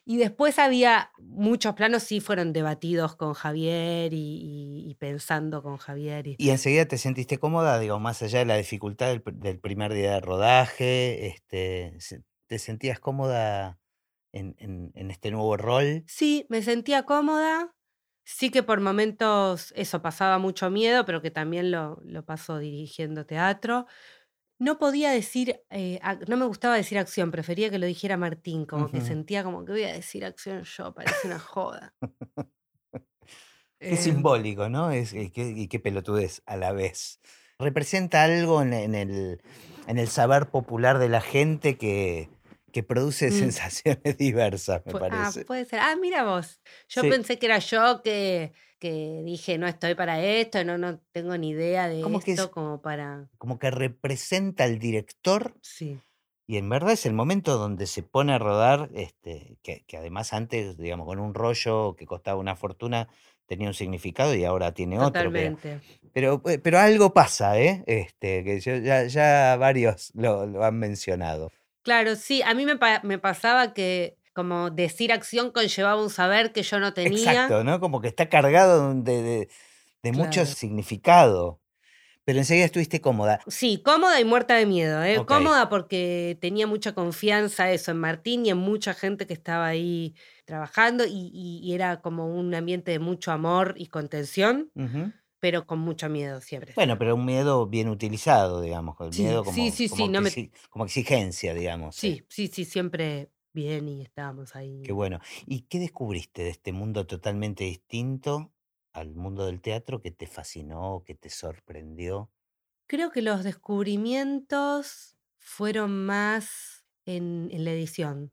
[SPEAKER 2] Y después había muchos planos, sí fueron debatidos con Javier y, y- y pensando con Javier. Y,
[SPEAKER 1] Y enseguida te sentiste cómoda, digo, más allá de la dificultad del, pr- del primer día de rodaje, este, ¿te sentías cómoda en, en- en este nuevo rol?
[SPEAKER 2] Sí, me sentía cómoda. Sí que por momentos eso pasaba mucho miedo, pero que también lo, lo paso dirigiendo teatro. No podía decir, eh, no me gustaba decir acción, prefería que lo dijera Martín, como que sentía como que voy a decir acción yo, parece una joda.
[SPEAKER 1] Qué
[SPEAKER 2] Em,
[SPEAKER 1] simbólico, ¿no? Es, y, qué, y qué pelotudez a la vez. Representa algo en, en el, en el saber popular de la gente que, que produce
[SPEAKER 2] Mm.
[SPEAKER 1] sensaciones diversas, me
[SPEAKER 2] pu- ah,
[SPEAKER 1] parece.
[SPEAKER 2] puede ser. Ah, mira vos. Yo
[SPEAKER 1] Sí.
[SPEAKER 2] pensé que era yo que, que dije, no estoy para esto, no, no tengo ni idea de
[SPEAKER 1] ¿Cómo que es?
[SPEAKER 2] esto como para...
[SPEAKER 1] Como que representa al director
[SPEAKER 2] Sí,
[SPEAKER 1] Y en verdad es el momento donde se pone a rodar, este, que, que además antes, digamos, con un rollo que costaba una fortuna, tenía un significado y ahora tiene otro. Pero,
[SPEAKER 2] totalmente.
[SPEAKER 1] pero, eh, pero algo pasa, ¿eh? Este, que yo- ya, ya varios lo, lo han mencionado.
[SPEAKER 2] Claro, sí, a mí me, pa- me pasaba que como decir acción conllevaba un saber que yo no tenía.
[SPEAKER 1] Exacto, ¿no? Como que está cargado de, de, de mucho significado. Pero enseguida estuviste cómoda.
[SPEAKER 2] Sí, cómoda y muerta de miedo. ¿eh? Cómoda porque tenía mucha confianza eso en Martín y en mucha gente que estaba ahí trabajando y, y- y era como un ambiente de mucho amor y contención. Pero con mucho miedo siempre.
[SPEAKER 1] Bueno, pero un miedo bien utilizado, digamos. El
[SPEAKER 2] Sí,
[SPEAKER 1] miedo como,
[SPEAKER 2] sí, sí,
[SPEAKER 1] como
[SPEAKER 2] sí, no me-
[SPEAKER 1] exi- como exigencia, digamos. sí.
[SPEAKER 2] sí, sí, sí, siempre bien y estábamos ahí.
[SPEAKER 1] Qué bueno. ¿Y qué descubriste de este mundo totalmente distinto al mundo del teatro que te fascinó, que te sorprendió?
[SPEAKER 2] Creo que los descubrimientos fueron más en, en la edición.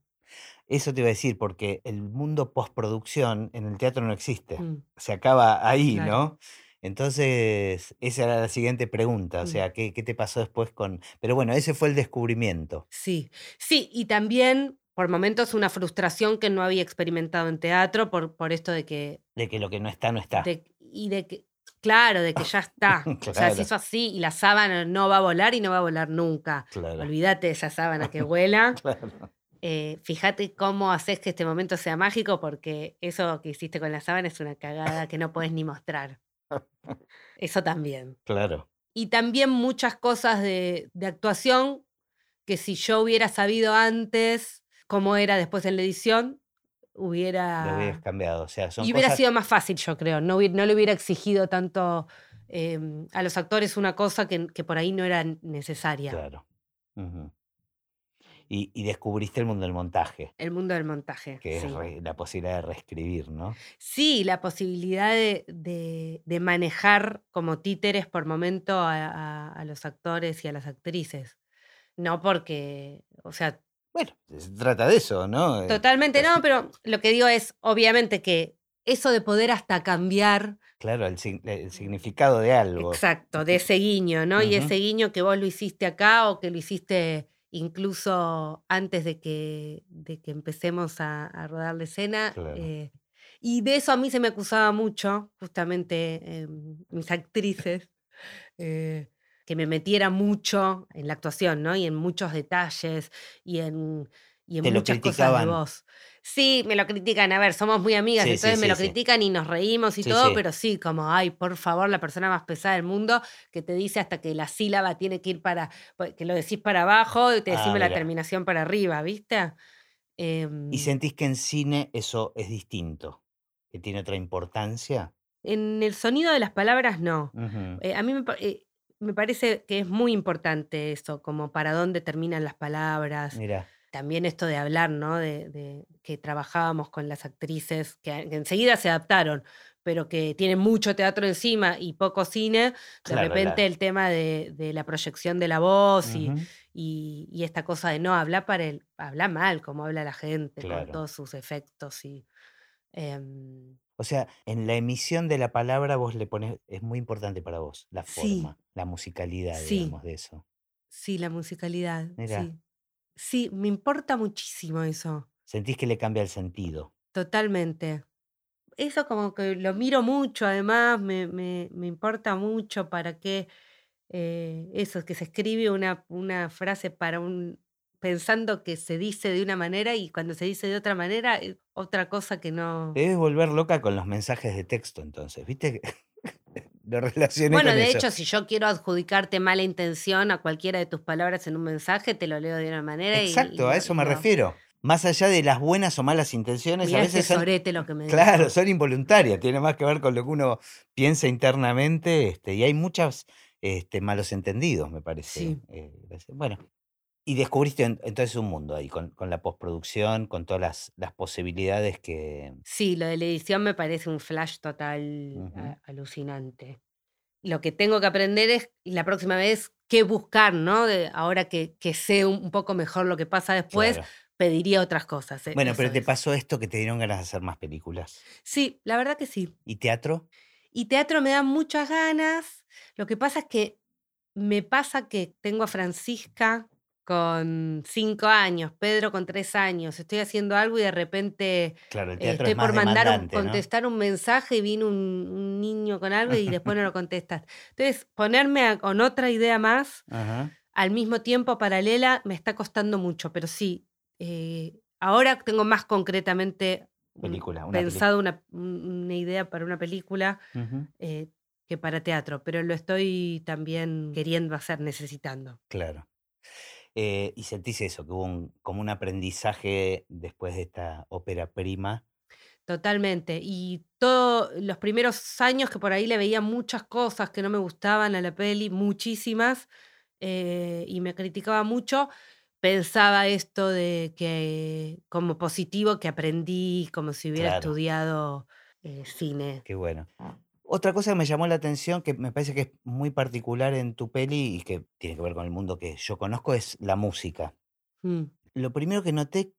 [SPEAKER 1] Eso te iba a decir, porque el mundo postproducción en el teatro no existe.
[SPEAKER 2] Mm.
[SPEAKER 1] Se acaba ahí,
[SPEAKER 2] Claro.
[SPEAKER 1] ¿no? Entonces, esa era la siguiente pregunta. O
[SPEAKER 2] Mm.
[SPEAKER 1] sea, ¿qué, qué te pasó después con...? Pero bueno, ese fue el descubrimiento.
[SPEAKER 2] Sí, sí, y también por momentos una frustración que no había experimentado en teatro por, por esto de que,
[SPEAKER 1] De que lo que no está, no está.
[SPEAKER 2] de- y de que, claro, de que ya está. O sea, se hizo así y la sábana no va a volar y no va a volar nunca.
[SPEAKER 1] Claro.
[SPEAKER 2] Olvídate de esa sábana que vuela.
[SPEAKER 1] Claro.
[SPEAKER 2] Eh, fíjate cómo haces que este momento sea mágico porque eso que hiciste con la sábana es una cagada que no puedes ni mostrar. Eso también.
[SPEAKER 1] Claro.
[SPEAKER 2] y también muchas cosas de, de actuación que si yo hubiera sabido antes cómo era después en la edición,
[SPEAKER 1] Lo hubieras
[SPEAKER 2] hubiera...
[SPEAKER 1] cambiado. O sea, son
[SPEAKER 2] Y hubiera
[SPEAKER 1] cosas...
[SPEAKER 2] sido más fácil, yo creo. No, no le hubiera exigido tanto eh, a los actores una cosa que, que por ahí no era necesaria.
[SPEAKER 1] Claro. Ujú. Y, y descubriste el mundo del montaje,
[SPEAKER 2] El mundo del montaje.
[SPEAKER 1] que es re- la posibilidad de reescribir, ¿no?
[SPEAKER 2] Sí, la posibilidad de, de- de manejar como títeres por momento a, a- a los actores y a las actrices. No porque, o sea,
[SPEAKER 1] Bueno, se trata de eso, ¿no? Eh,
[SPEAKER 2] totalmente
[SPEAKER 1] casi-
[SPEAKER 2] no, pero lo que digo es, obviamente, que eso de poder hasta cambiar,
[SPEAKER 1] Claro, el, sig- el significado de algo.
[SPEAKER 2] exacto, de ese guiño, ¿no? Y ese guiño que vos lo hiciste acá o que lo hiciste incluso antes de que, de que empecemos a, a rodar la escena.
[SPEAKER 1] Claro.
[SPEAKER 2] eh, y de eso a mí se me acusaba mucho, justamente eh, mis actrices, eh, que me metiera mucho en la actuación, ¿no? Y en muchos detalles y en, y en muchas cosas de voz. Sí, me lo critican. A ver, somos muy amigas,
[SPEAKER 1] Sí, sí,
[SPEAKER 2] entonces me lo critican y nos reímos y todo, pero sí, como, ay, por favor, la persona más pesada del mundo que te dice hasta que la sílaba tiene que ir para, pues, que lo decís para abajo y te
[SPEAKER 1] Ah,
[SPEAKER 2] decime la terminación para arriba, ¿viste? Em,
[SPEAKER 1] ¿Y sentís que en cine eso es distinto? ¿Que tiene otra importancia?
[SPEAKER 2] en el sonido de las palabras, no. Eh, a mí me, eh, me parece que es muy importante eso, como para dónde terminan las palabras.
[SPEAKER 1] Mira,
[SPEAKER 2] También esto de hablar, ¿no? De, de que trabajábamos con las actrices, que, enseguida se adaptaron, pero que tienen mucho teatro encima y poco cine. De
[SPEAKER 1] Claro,
[SPEAKER 2] repente
[SPEAKER 1] claro.
[SPEAKER 2] el tema de, de la proyección de la voz y,
[SPEAKER 1] Ujú.
[SPEAKER 2] y, y esta cosa de no hablar para el, habla mal, como habla la gente,
[SPEAKER 1] Claro.
[SPEAKER 2] con todos sus efectos y. em,
[SPEAKER 1] O sea, en la emisión de la palabra vos le pones, es muy importante para vos, la
[SPEAKER 2] Sí.
[SPEAKER 1] forma, la musicalidad,
[SPEAKER 2] Sí.
[SPEAKER 1] digamos, de eso.
[SPEAKER 2] sí, la musicalidad.
[SPEAKER 1] Mira.
[SPEAKER 2] Sí. Sí, me importa muchísimo eso.
[SPEAKER 1] Sentís que le cambia el sentido.
[SPEAKER 2] Totalmente. Eso como que lo miro mucho, además, me, me- me importa mucho para qué eh, eso, que se escribe una, una frase para un pensando que se dice de una manera y cuando se dice de otra manera, es otra cosa que no.
[SPEAKER 1] Te debes volver loca con los mensajes de texto, entonces, ¿viste? Lo relacioné
[SPEAKER 2] Bueno,
[SPEAKER 1] con
[SPEAKER 2] de
[SPEAKER 1] eso.
[SPEAKER 2] hecho, si yo quiero adjudicarte mala intención a cualquiera de tus palabras en un mensaje, te lo leo de una manera y.
[SPEAKER 1] Exacto, a
[SPEAKER 2] y-
[SPEAKER 1] eso
[SPEAKER 2] y
[SPEAKER 1] me
[SPEAKER 2] no.
[SPEAKER 1] refiero. Más allá de las buenas o malas intenciones,
[SPEAKER 2] Mirá
[SPEAKER 1] a veces son,
[SPEAKER 2] lo que me
[SPEAKER 1] claro, son involuntarias, tiene más que ver con lo que uno piensa internamente, este, y hay muchos este, malos entendidos, me parece.
[SPEAKER 2] Sí.
[SPEAKER 1] eh, bueno, y descubriste en- entonces un mundo ahí, con, con la postproducción, con todas las, las posibilidades que...
[SPEAKER 2] Sí, lo de la edición me parece un flash total a- alucinante. Lo que tengo que aprender es la próxima vez qué buscar, ¿no? De, ahora que, que sé un, poco mejor lo que pasa después,
[SPEAKER 1] Claro.
[SPEAKER 2] pediría otras cosas. e-
[SPEAKER 1] Bueno, pero te
[SPEAKER 2] es.
[SPEAKER 1] pasó esto que te dieron ganas de hacer más películas.
[SPEAKER 2] Sí, la verdad que sí.
[SPEAKER 1] ¿Y teatro?
[SPEAKER 2] Y teatro me da muchas ganas. Lo que pasa es que me pasa que tengo a Francisca con cinco años, Pedro con tres años. Estoy haciendo algo y de repente
[SPEAKER 1] Claro, el
[SPEAKER 2] Eh, estoy
[SPEAKER 1] es
[SPEAKER 2] por mandar un,
[SPEAKER 1] demandante, ¿no?
[SPEAKER 2] contestar un mensaje y viene un, un niño con algo y después no lo contestas. Entonces, ponerme a- con otra idea más
[SPEAKER 1] Ajá.
[SPEAKER 2] al mismo tiempo paralela me está costando mucho, pero sí, eh, ahora tengo más concretamente
[SPEAKER 1] Película, una
[SPEAKER 2] pensado una, un- una idea para una película eh, que para teatro, pero lo estoy también queriendo hacer, necesitando.
[SPEAKER 1] Claro. Eh, y sentís eso, que hubo un- como un aprendizaje después de esta ópera prima.
[SPEAKER 2] Totalmente. Y todos los primeros años que por ahí le veía muchas cosas que no me gustaban a la peli, muchísimas, eh, y me criticaba mucho, pensaba esto de que como positivo que aprendí como si hubiera
[SPEAKER 1] Claro.
[SPEAKER 2] estudiado eh, cine.
[SPEAKER 1] Qué bueno. Otra cosa que me llamó la atención, que me parece que es muy particular en tu peli y que tiene que ver con el mundo que yo conozco, es la música.
[SPEAKER 2] Mm,
[SPEAKER 1] Lo primero que noté,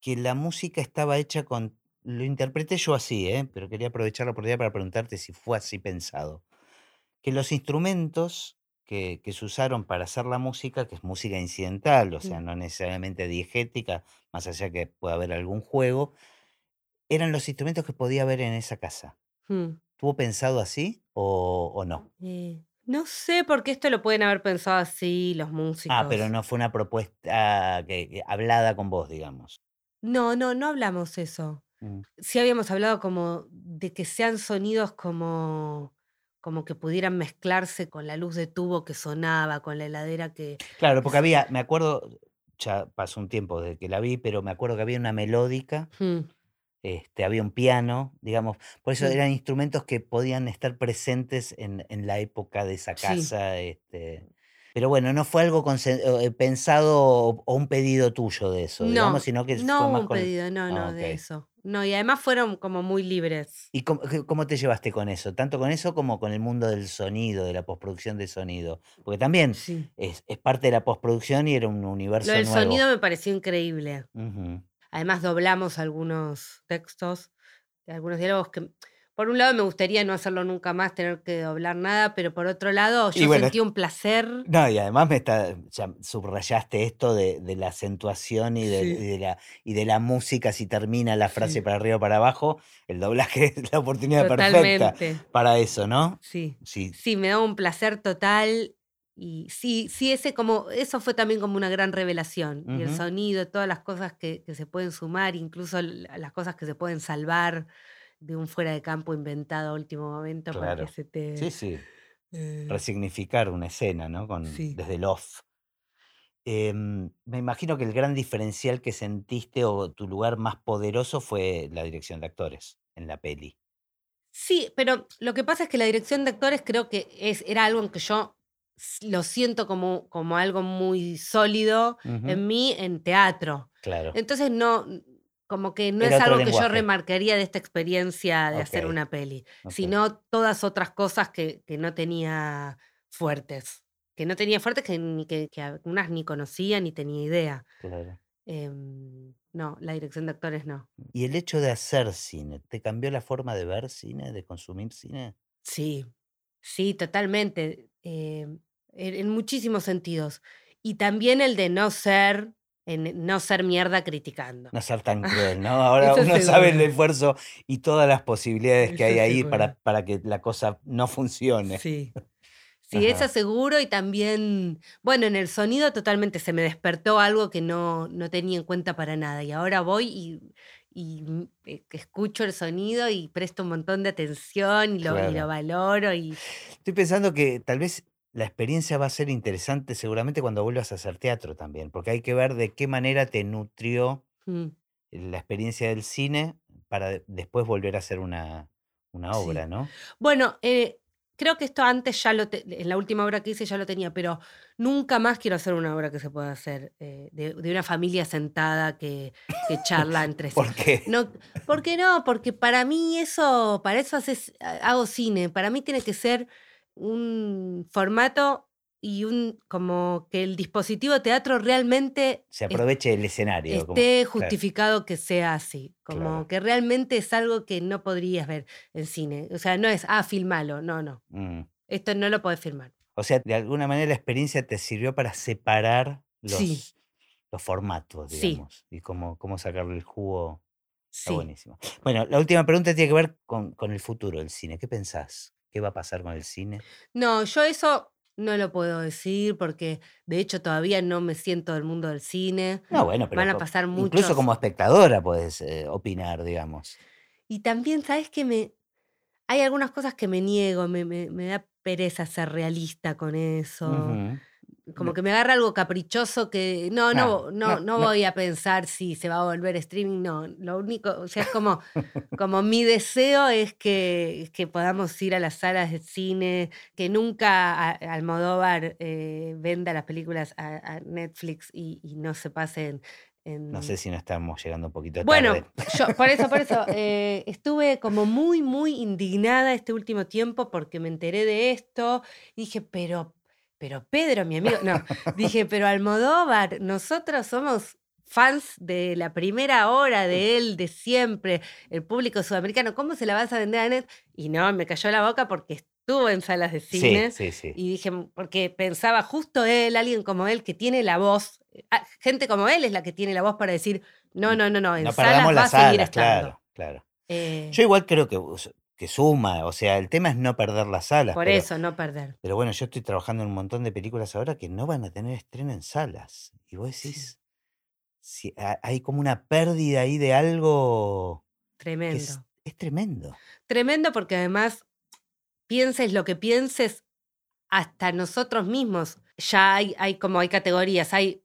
[SPEAKER 1] que la música estaba hecha con... Lo interpreté yo así, ¿eh? pero quería aprovechar la oportunidad para preguntarte si fue así pensado. Que los instrumentos que, que se usaron para hacer la música, que es música incidental, o sea,
[SPEAKER 2] Mm.
[SPEAKER 1] no necesariamente diegética, más allá que pueda haber algún juego, eran los instrumentos que podía haber en esa casa.
[SPEAKER 2] mm.
[SPEAKER 1] ¿Tuvo pensado así o, o no?
[SPEAKER 2] Eh, no sé por qué esto lo pueden haber pensado así los músicos.
[SPEAKER 1] Ah, pero no fue una propuesta que, que- hablada con vos, digamos.
[SPEAKER 2] No, no, no hablamos eso.
[SPEAKER 1] Mm.
[SPEAKER 2] sí habíamos hablado como de que sean sonidos como, como que pudieran mezclarse con la luz de tubo que sonaba, con la heladera que...
[SPEAKER 1] Claro, porque había, me acuerdo, ya pasó un tiempo desde que la vi, pero me acuerdo que había una melódica, este, había un piano, digamos, por eso eran instrumentos que podían estar presentes en, en la época de esa
[SPEAKER 2] Sí.
[SPEAKER 1] casa, este, Pero bueno, no fue algo eh, pensado o o un pedido tuyo de eso,
[SPEAKER 2] No,
[SPEAKER 1] digamos, sino que
[SPEAKER 2] no
[SPEAKER 1] fue más
[SPEAKER 2] un
[SPEAKER 1] con...
[SPEAKER 2] pedido, no,
[SPEAKER 1] Ah,
[SPEAKER 2] no, de
[SPEAKER 1] ok.
[SPEAKER 2] eso. No, y además fueron como muy libres.
[SPEAKER 1] ¿Y cómo, te llevaste con eso? Tanto con eso como con el mundo del sonido, de la postproducción de sonido. Porque también
[SPEAKER 2] Sí.
[SPEAKER 1] es, es parte de la postproducción y era un universo
[SPEAKER 2] Lo del
[SPEAKER 1] nuevo.
[SPEAKER 2] sonido me pareció increíble.
[SPEAKER 1] Ujú.
[SPEAKER 2] Además doblamos algunos textos, algunos diálogos que, por un lado me gustaría no hacerlo nunca más, tener que doblar nada, pero por otro lado yo
[SPEAKER 1] bueno,
[SPEAKER 2] sentí un placer.
[SPEAKER 1] No, y además me está, ya subrayaste esto de, de la acentuación y de,
[SPEAKER 2] Sí.
[SPEAKER 1] y de la, y de la música, si termina la frase
[SPEAKER 2] Sí.
[SPEAKER 1] para arriba o para abajo, el doblaje es la oportunidad perfecta para eso, ¿no?
[SPEAKER 2] Sí.
[SPEAKER 1] Sí,
[SPEAKER 2] Sí, me da un placer total. Y sí, sí, ese como, eso fue también como una gran revelación. Y el sonido, todas las cosas que, que se pueden sumar, incluso las cosas que se pueden salvar de un fuera de campo inventado a último momento
[SPEAKER 1] Claro.
[SPEAKER 2] se te.
[SPEAKER 1] sí, sí.
[SPEAKER 2] eh,
[SPEAKER 1] Resignificar una escena, ¿no? Con,
[SPEAKER 2] Sí.
[SPEAKER 1] desde el off. Em, me imagino que el gran diferencial que sentiste o tu lugar más poderoso fue la dirección de actores en la peli.
[SPEAKER 2] Sí, pero lo que pasa es que la dirección de actores creo que es, era algo en que yo lo siento como, como algo muy sólido en mí en teatro.
[SPEAKER 1] Claro.
[SPEAKER 2] Entonces no, como que no
[SPEAKER 1] Era
[SPEAKER 2] es algo que yo remarcaría de esta experiencia de hacer una peli, sino todas otras cosas que, que no tenía fuertes. Que no tenía fuertes, que, ni, que, que algunas ni conocía ni tenía idea.
[SPEAKER 1] Claro.
[SPEAKER 2] Em, no, la dirección de actores no.
[SPEAKER 1] ¿Y el hecho de hacer cine, te cambió la forma de ver cine, de consumir cine?
[SPEAKER 2] Sí, sí, totalmente. eh, en, en muchísimos sentidos. Y también el de no ser, en- no ser mierda criticando.
[SPEAKER 1] No ser tan cruel, ¿no? Ahora uno sabe el esfuerzo y todas las posibilidades que hay ahí para,
[SPEAKER 2] seguro.
[SPEAKER 1] para que la cosa no funcione.
[SPEAKER 2] Sí. Sí,
[SPEAKER 1] Ajá.
[SPEAKER 2] seguro y también, bueno, en el sonido totalmente se me despertó algo que no, no tenía en cuenta para nada y ahora voy y, y, mm, eh, escucho el sonido y presto un montón de atención y lo, y lo
[SPEAKER 1] Claro.
[SPEAKER 2] valoro y
[SPEAKER 1] Estoy pensando que tal vez la experiencia va a ser interesante seguramente cuando vuelvas a hacer teatro también, porque hay que ver de qué manera te nutrió
[SPEAKER 2] mm,
[SPEAKER 1] la experiencia del cine para de- después volver a hacer una, una
[SPEAKER 2] sí.
[SPEAKER 1] obra, ¿no?
[SPEAKER 2] Bueno, eh, creo que esto antes ya lo, te- en la última obra que hice ya lo tenía, pero nunca más quiero hacer una obra que se pueda hacer eh, de, de una familia sentada que, que charla entre sí.
[SPEAKER 1] ¿Por qué?
[SPEAKER 2] No, ¿por qué no? Porque para mí eso, para eso haces, hago cine. Para mí tiene que ser un formato y un como que el dispositivo teatro realmente
[SPEAKER 1] Se aproveche el escenario. como-
[SPEAKER 2] esté
[SPEAKER 1] claro,
[SPEAKER 2] justificado que sea así. Como
[SPEAKER 1] Claro.
[SPEAKER 2] que realmente es algo que no podrías ver en cine. O sea, no es, ah, filmalo. No, no.
[SPEAKER 1] mm.
[SPEAKER 2] Esto no lo podés filmar.
[SPEAKER 1] O sea, de alguna manera la experiencia te sirvió para separar
[SPEAKER 2] Sí.
[SPEAKER 1] los, los formatos,
[SPEAKER 2] Sí.
[SPEAKER 1] digamos, y cómo, cómo sacarle el jugo. Está
[SPEAKER 2] Sí.
[SPEAKER 1] buenísimo. Bueno, la última pregunta tiene que ver con, con el futuro del cine. ¿Qué pensás? ¿Qué va a pasar con el cine?
[SPEAKER 2] No, yo eso no lo puedo decir porque de hecho todavía no me siento del mundo del cine.
[SPEAKER 1] No, bueno, pero
[SPEAKER 2] Van a pasar
[SPEAKER 1] incluso
[SPEAKER 2] muchos.
[SPEAKER 1] como espectadora puedes eh, opinar, digamos.
[SPEAKER 2] Y también, ¿sabes que me Hay algunas cosas que me niego, me, me- me da pereza ser realista con eso. Como que me agarra algo caprichoso que no, no, no,
[SPEAKER 1] no,
[SPEAKER 2] voy a pensar si se va a volver streaming, no. Lo único, o sea, es como, como mi deseo es que, que podamos ir a las salas de cine, que nunca Almodóvar eh, venda las películas a, Netflix y, no se pasen en,
[SPEAKER 1] No sé si no estamos llegando un poquito
[SPEAKER 2] bueno,
[SPEAKER 1] tarde.
[SPEAKER 2] yo, por eso, por eso, eh, estuve como muy, muy indignada este último tiempo porque me enteré de esto. Y dije, pero, pero Pedro, mi amigo, no, dije, pero Almodóvar, nosotros somos fans de la primera hora de él, de siempre, el público sudamericano, ¿cómo se la vas a vender a Net? Y no, me cayó la boca porque estuvo en salas de cine.
[SPEAKER 1] Sí, sí, sí.
[SPEAKER 2] Y dije, "Mm", porque pensaba justo él, alguien como él, que tiene la voz, ah, gente como él es la que tiene la voz para decir, no, no, no, no, en
[SPEAKER 1] no
[SPEAKER 2] salas va a
[SPEAKER 1] las
[SPEAKER 2] seguir
[SPEAKER 1] salas,
[SPEAKER 2] estando.
[SPEAKER 1] claro, claro.
[SPEAKER 2] Eh,
[SPEAKER 1] Yo igual creo que, que suma, o sea, el tema es no perder las salas.
[SPEAKER 2] por
[SPEAKER 1] pero,
[SPEAKER 2] eso, no perder.
[SPEAKER 1] pero bueno, yo estoy trabajando en un montón de películas ahora que no van a tener estreno en salas. Y vos
[SPEAKER 2] Sí.
[SPEAKER 1] decís, si ha- hay como una pérdida ahí de algo
[SPEAKER 2] Tremendo.
[SPEAKER 1] es, es tremendo.
[SPEAKER 2] Tremendo porque además, pienses lo que pienses, hasta nosotros mismos ya hay, hay como hay categorías, hay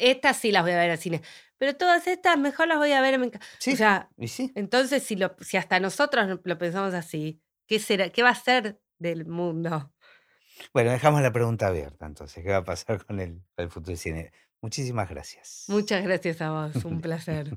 [SPEAKER 2] estas sí las voy a ver al cine, pero todas estas mejor las voy a ver en mi ca-
[SPEAKER 1] Sí,
[SPEAKER 2] O sea,
[SPEAKER 1] y sí.
[SPEAKER 2] entonces si, lo, si hasta nosotros lo pensamos así, ¿qué será? ¿Qué va a ser del mundo?
[SPEAKER 1] Bueno, dejamos la pregunta abierta entonces. ¿Qué va a pasar con el, el futuro del cine? Muchísimas gracias.
[SPEAKER 2] Muchas gracias a vos, un placer.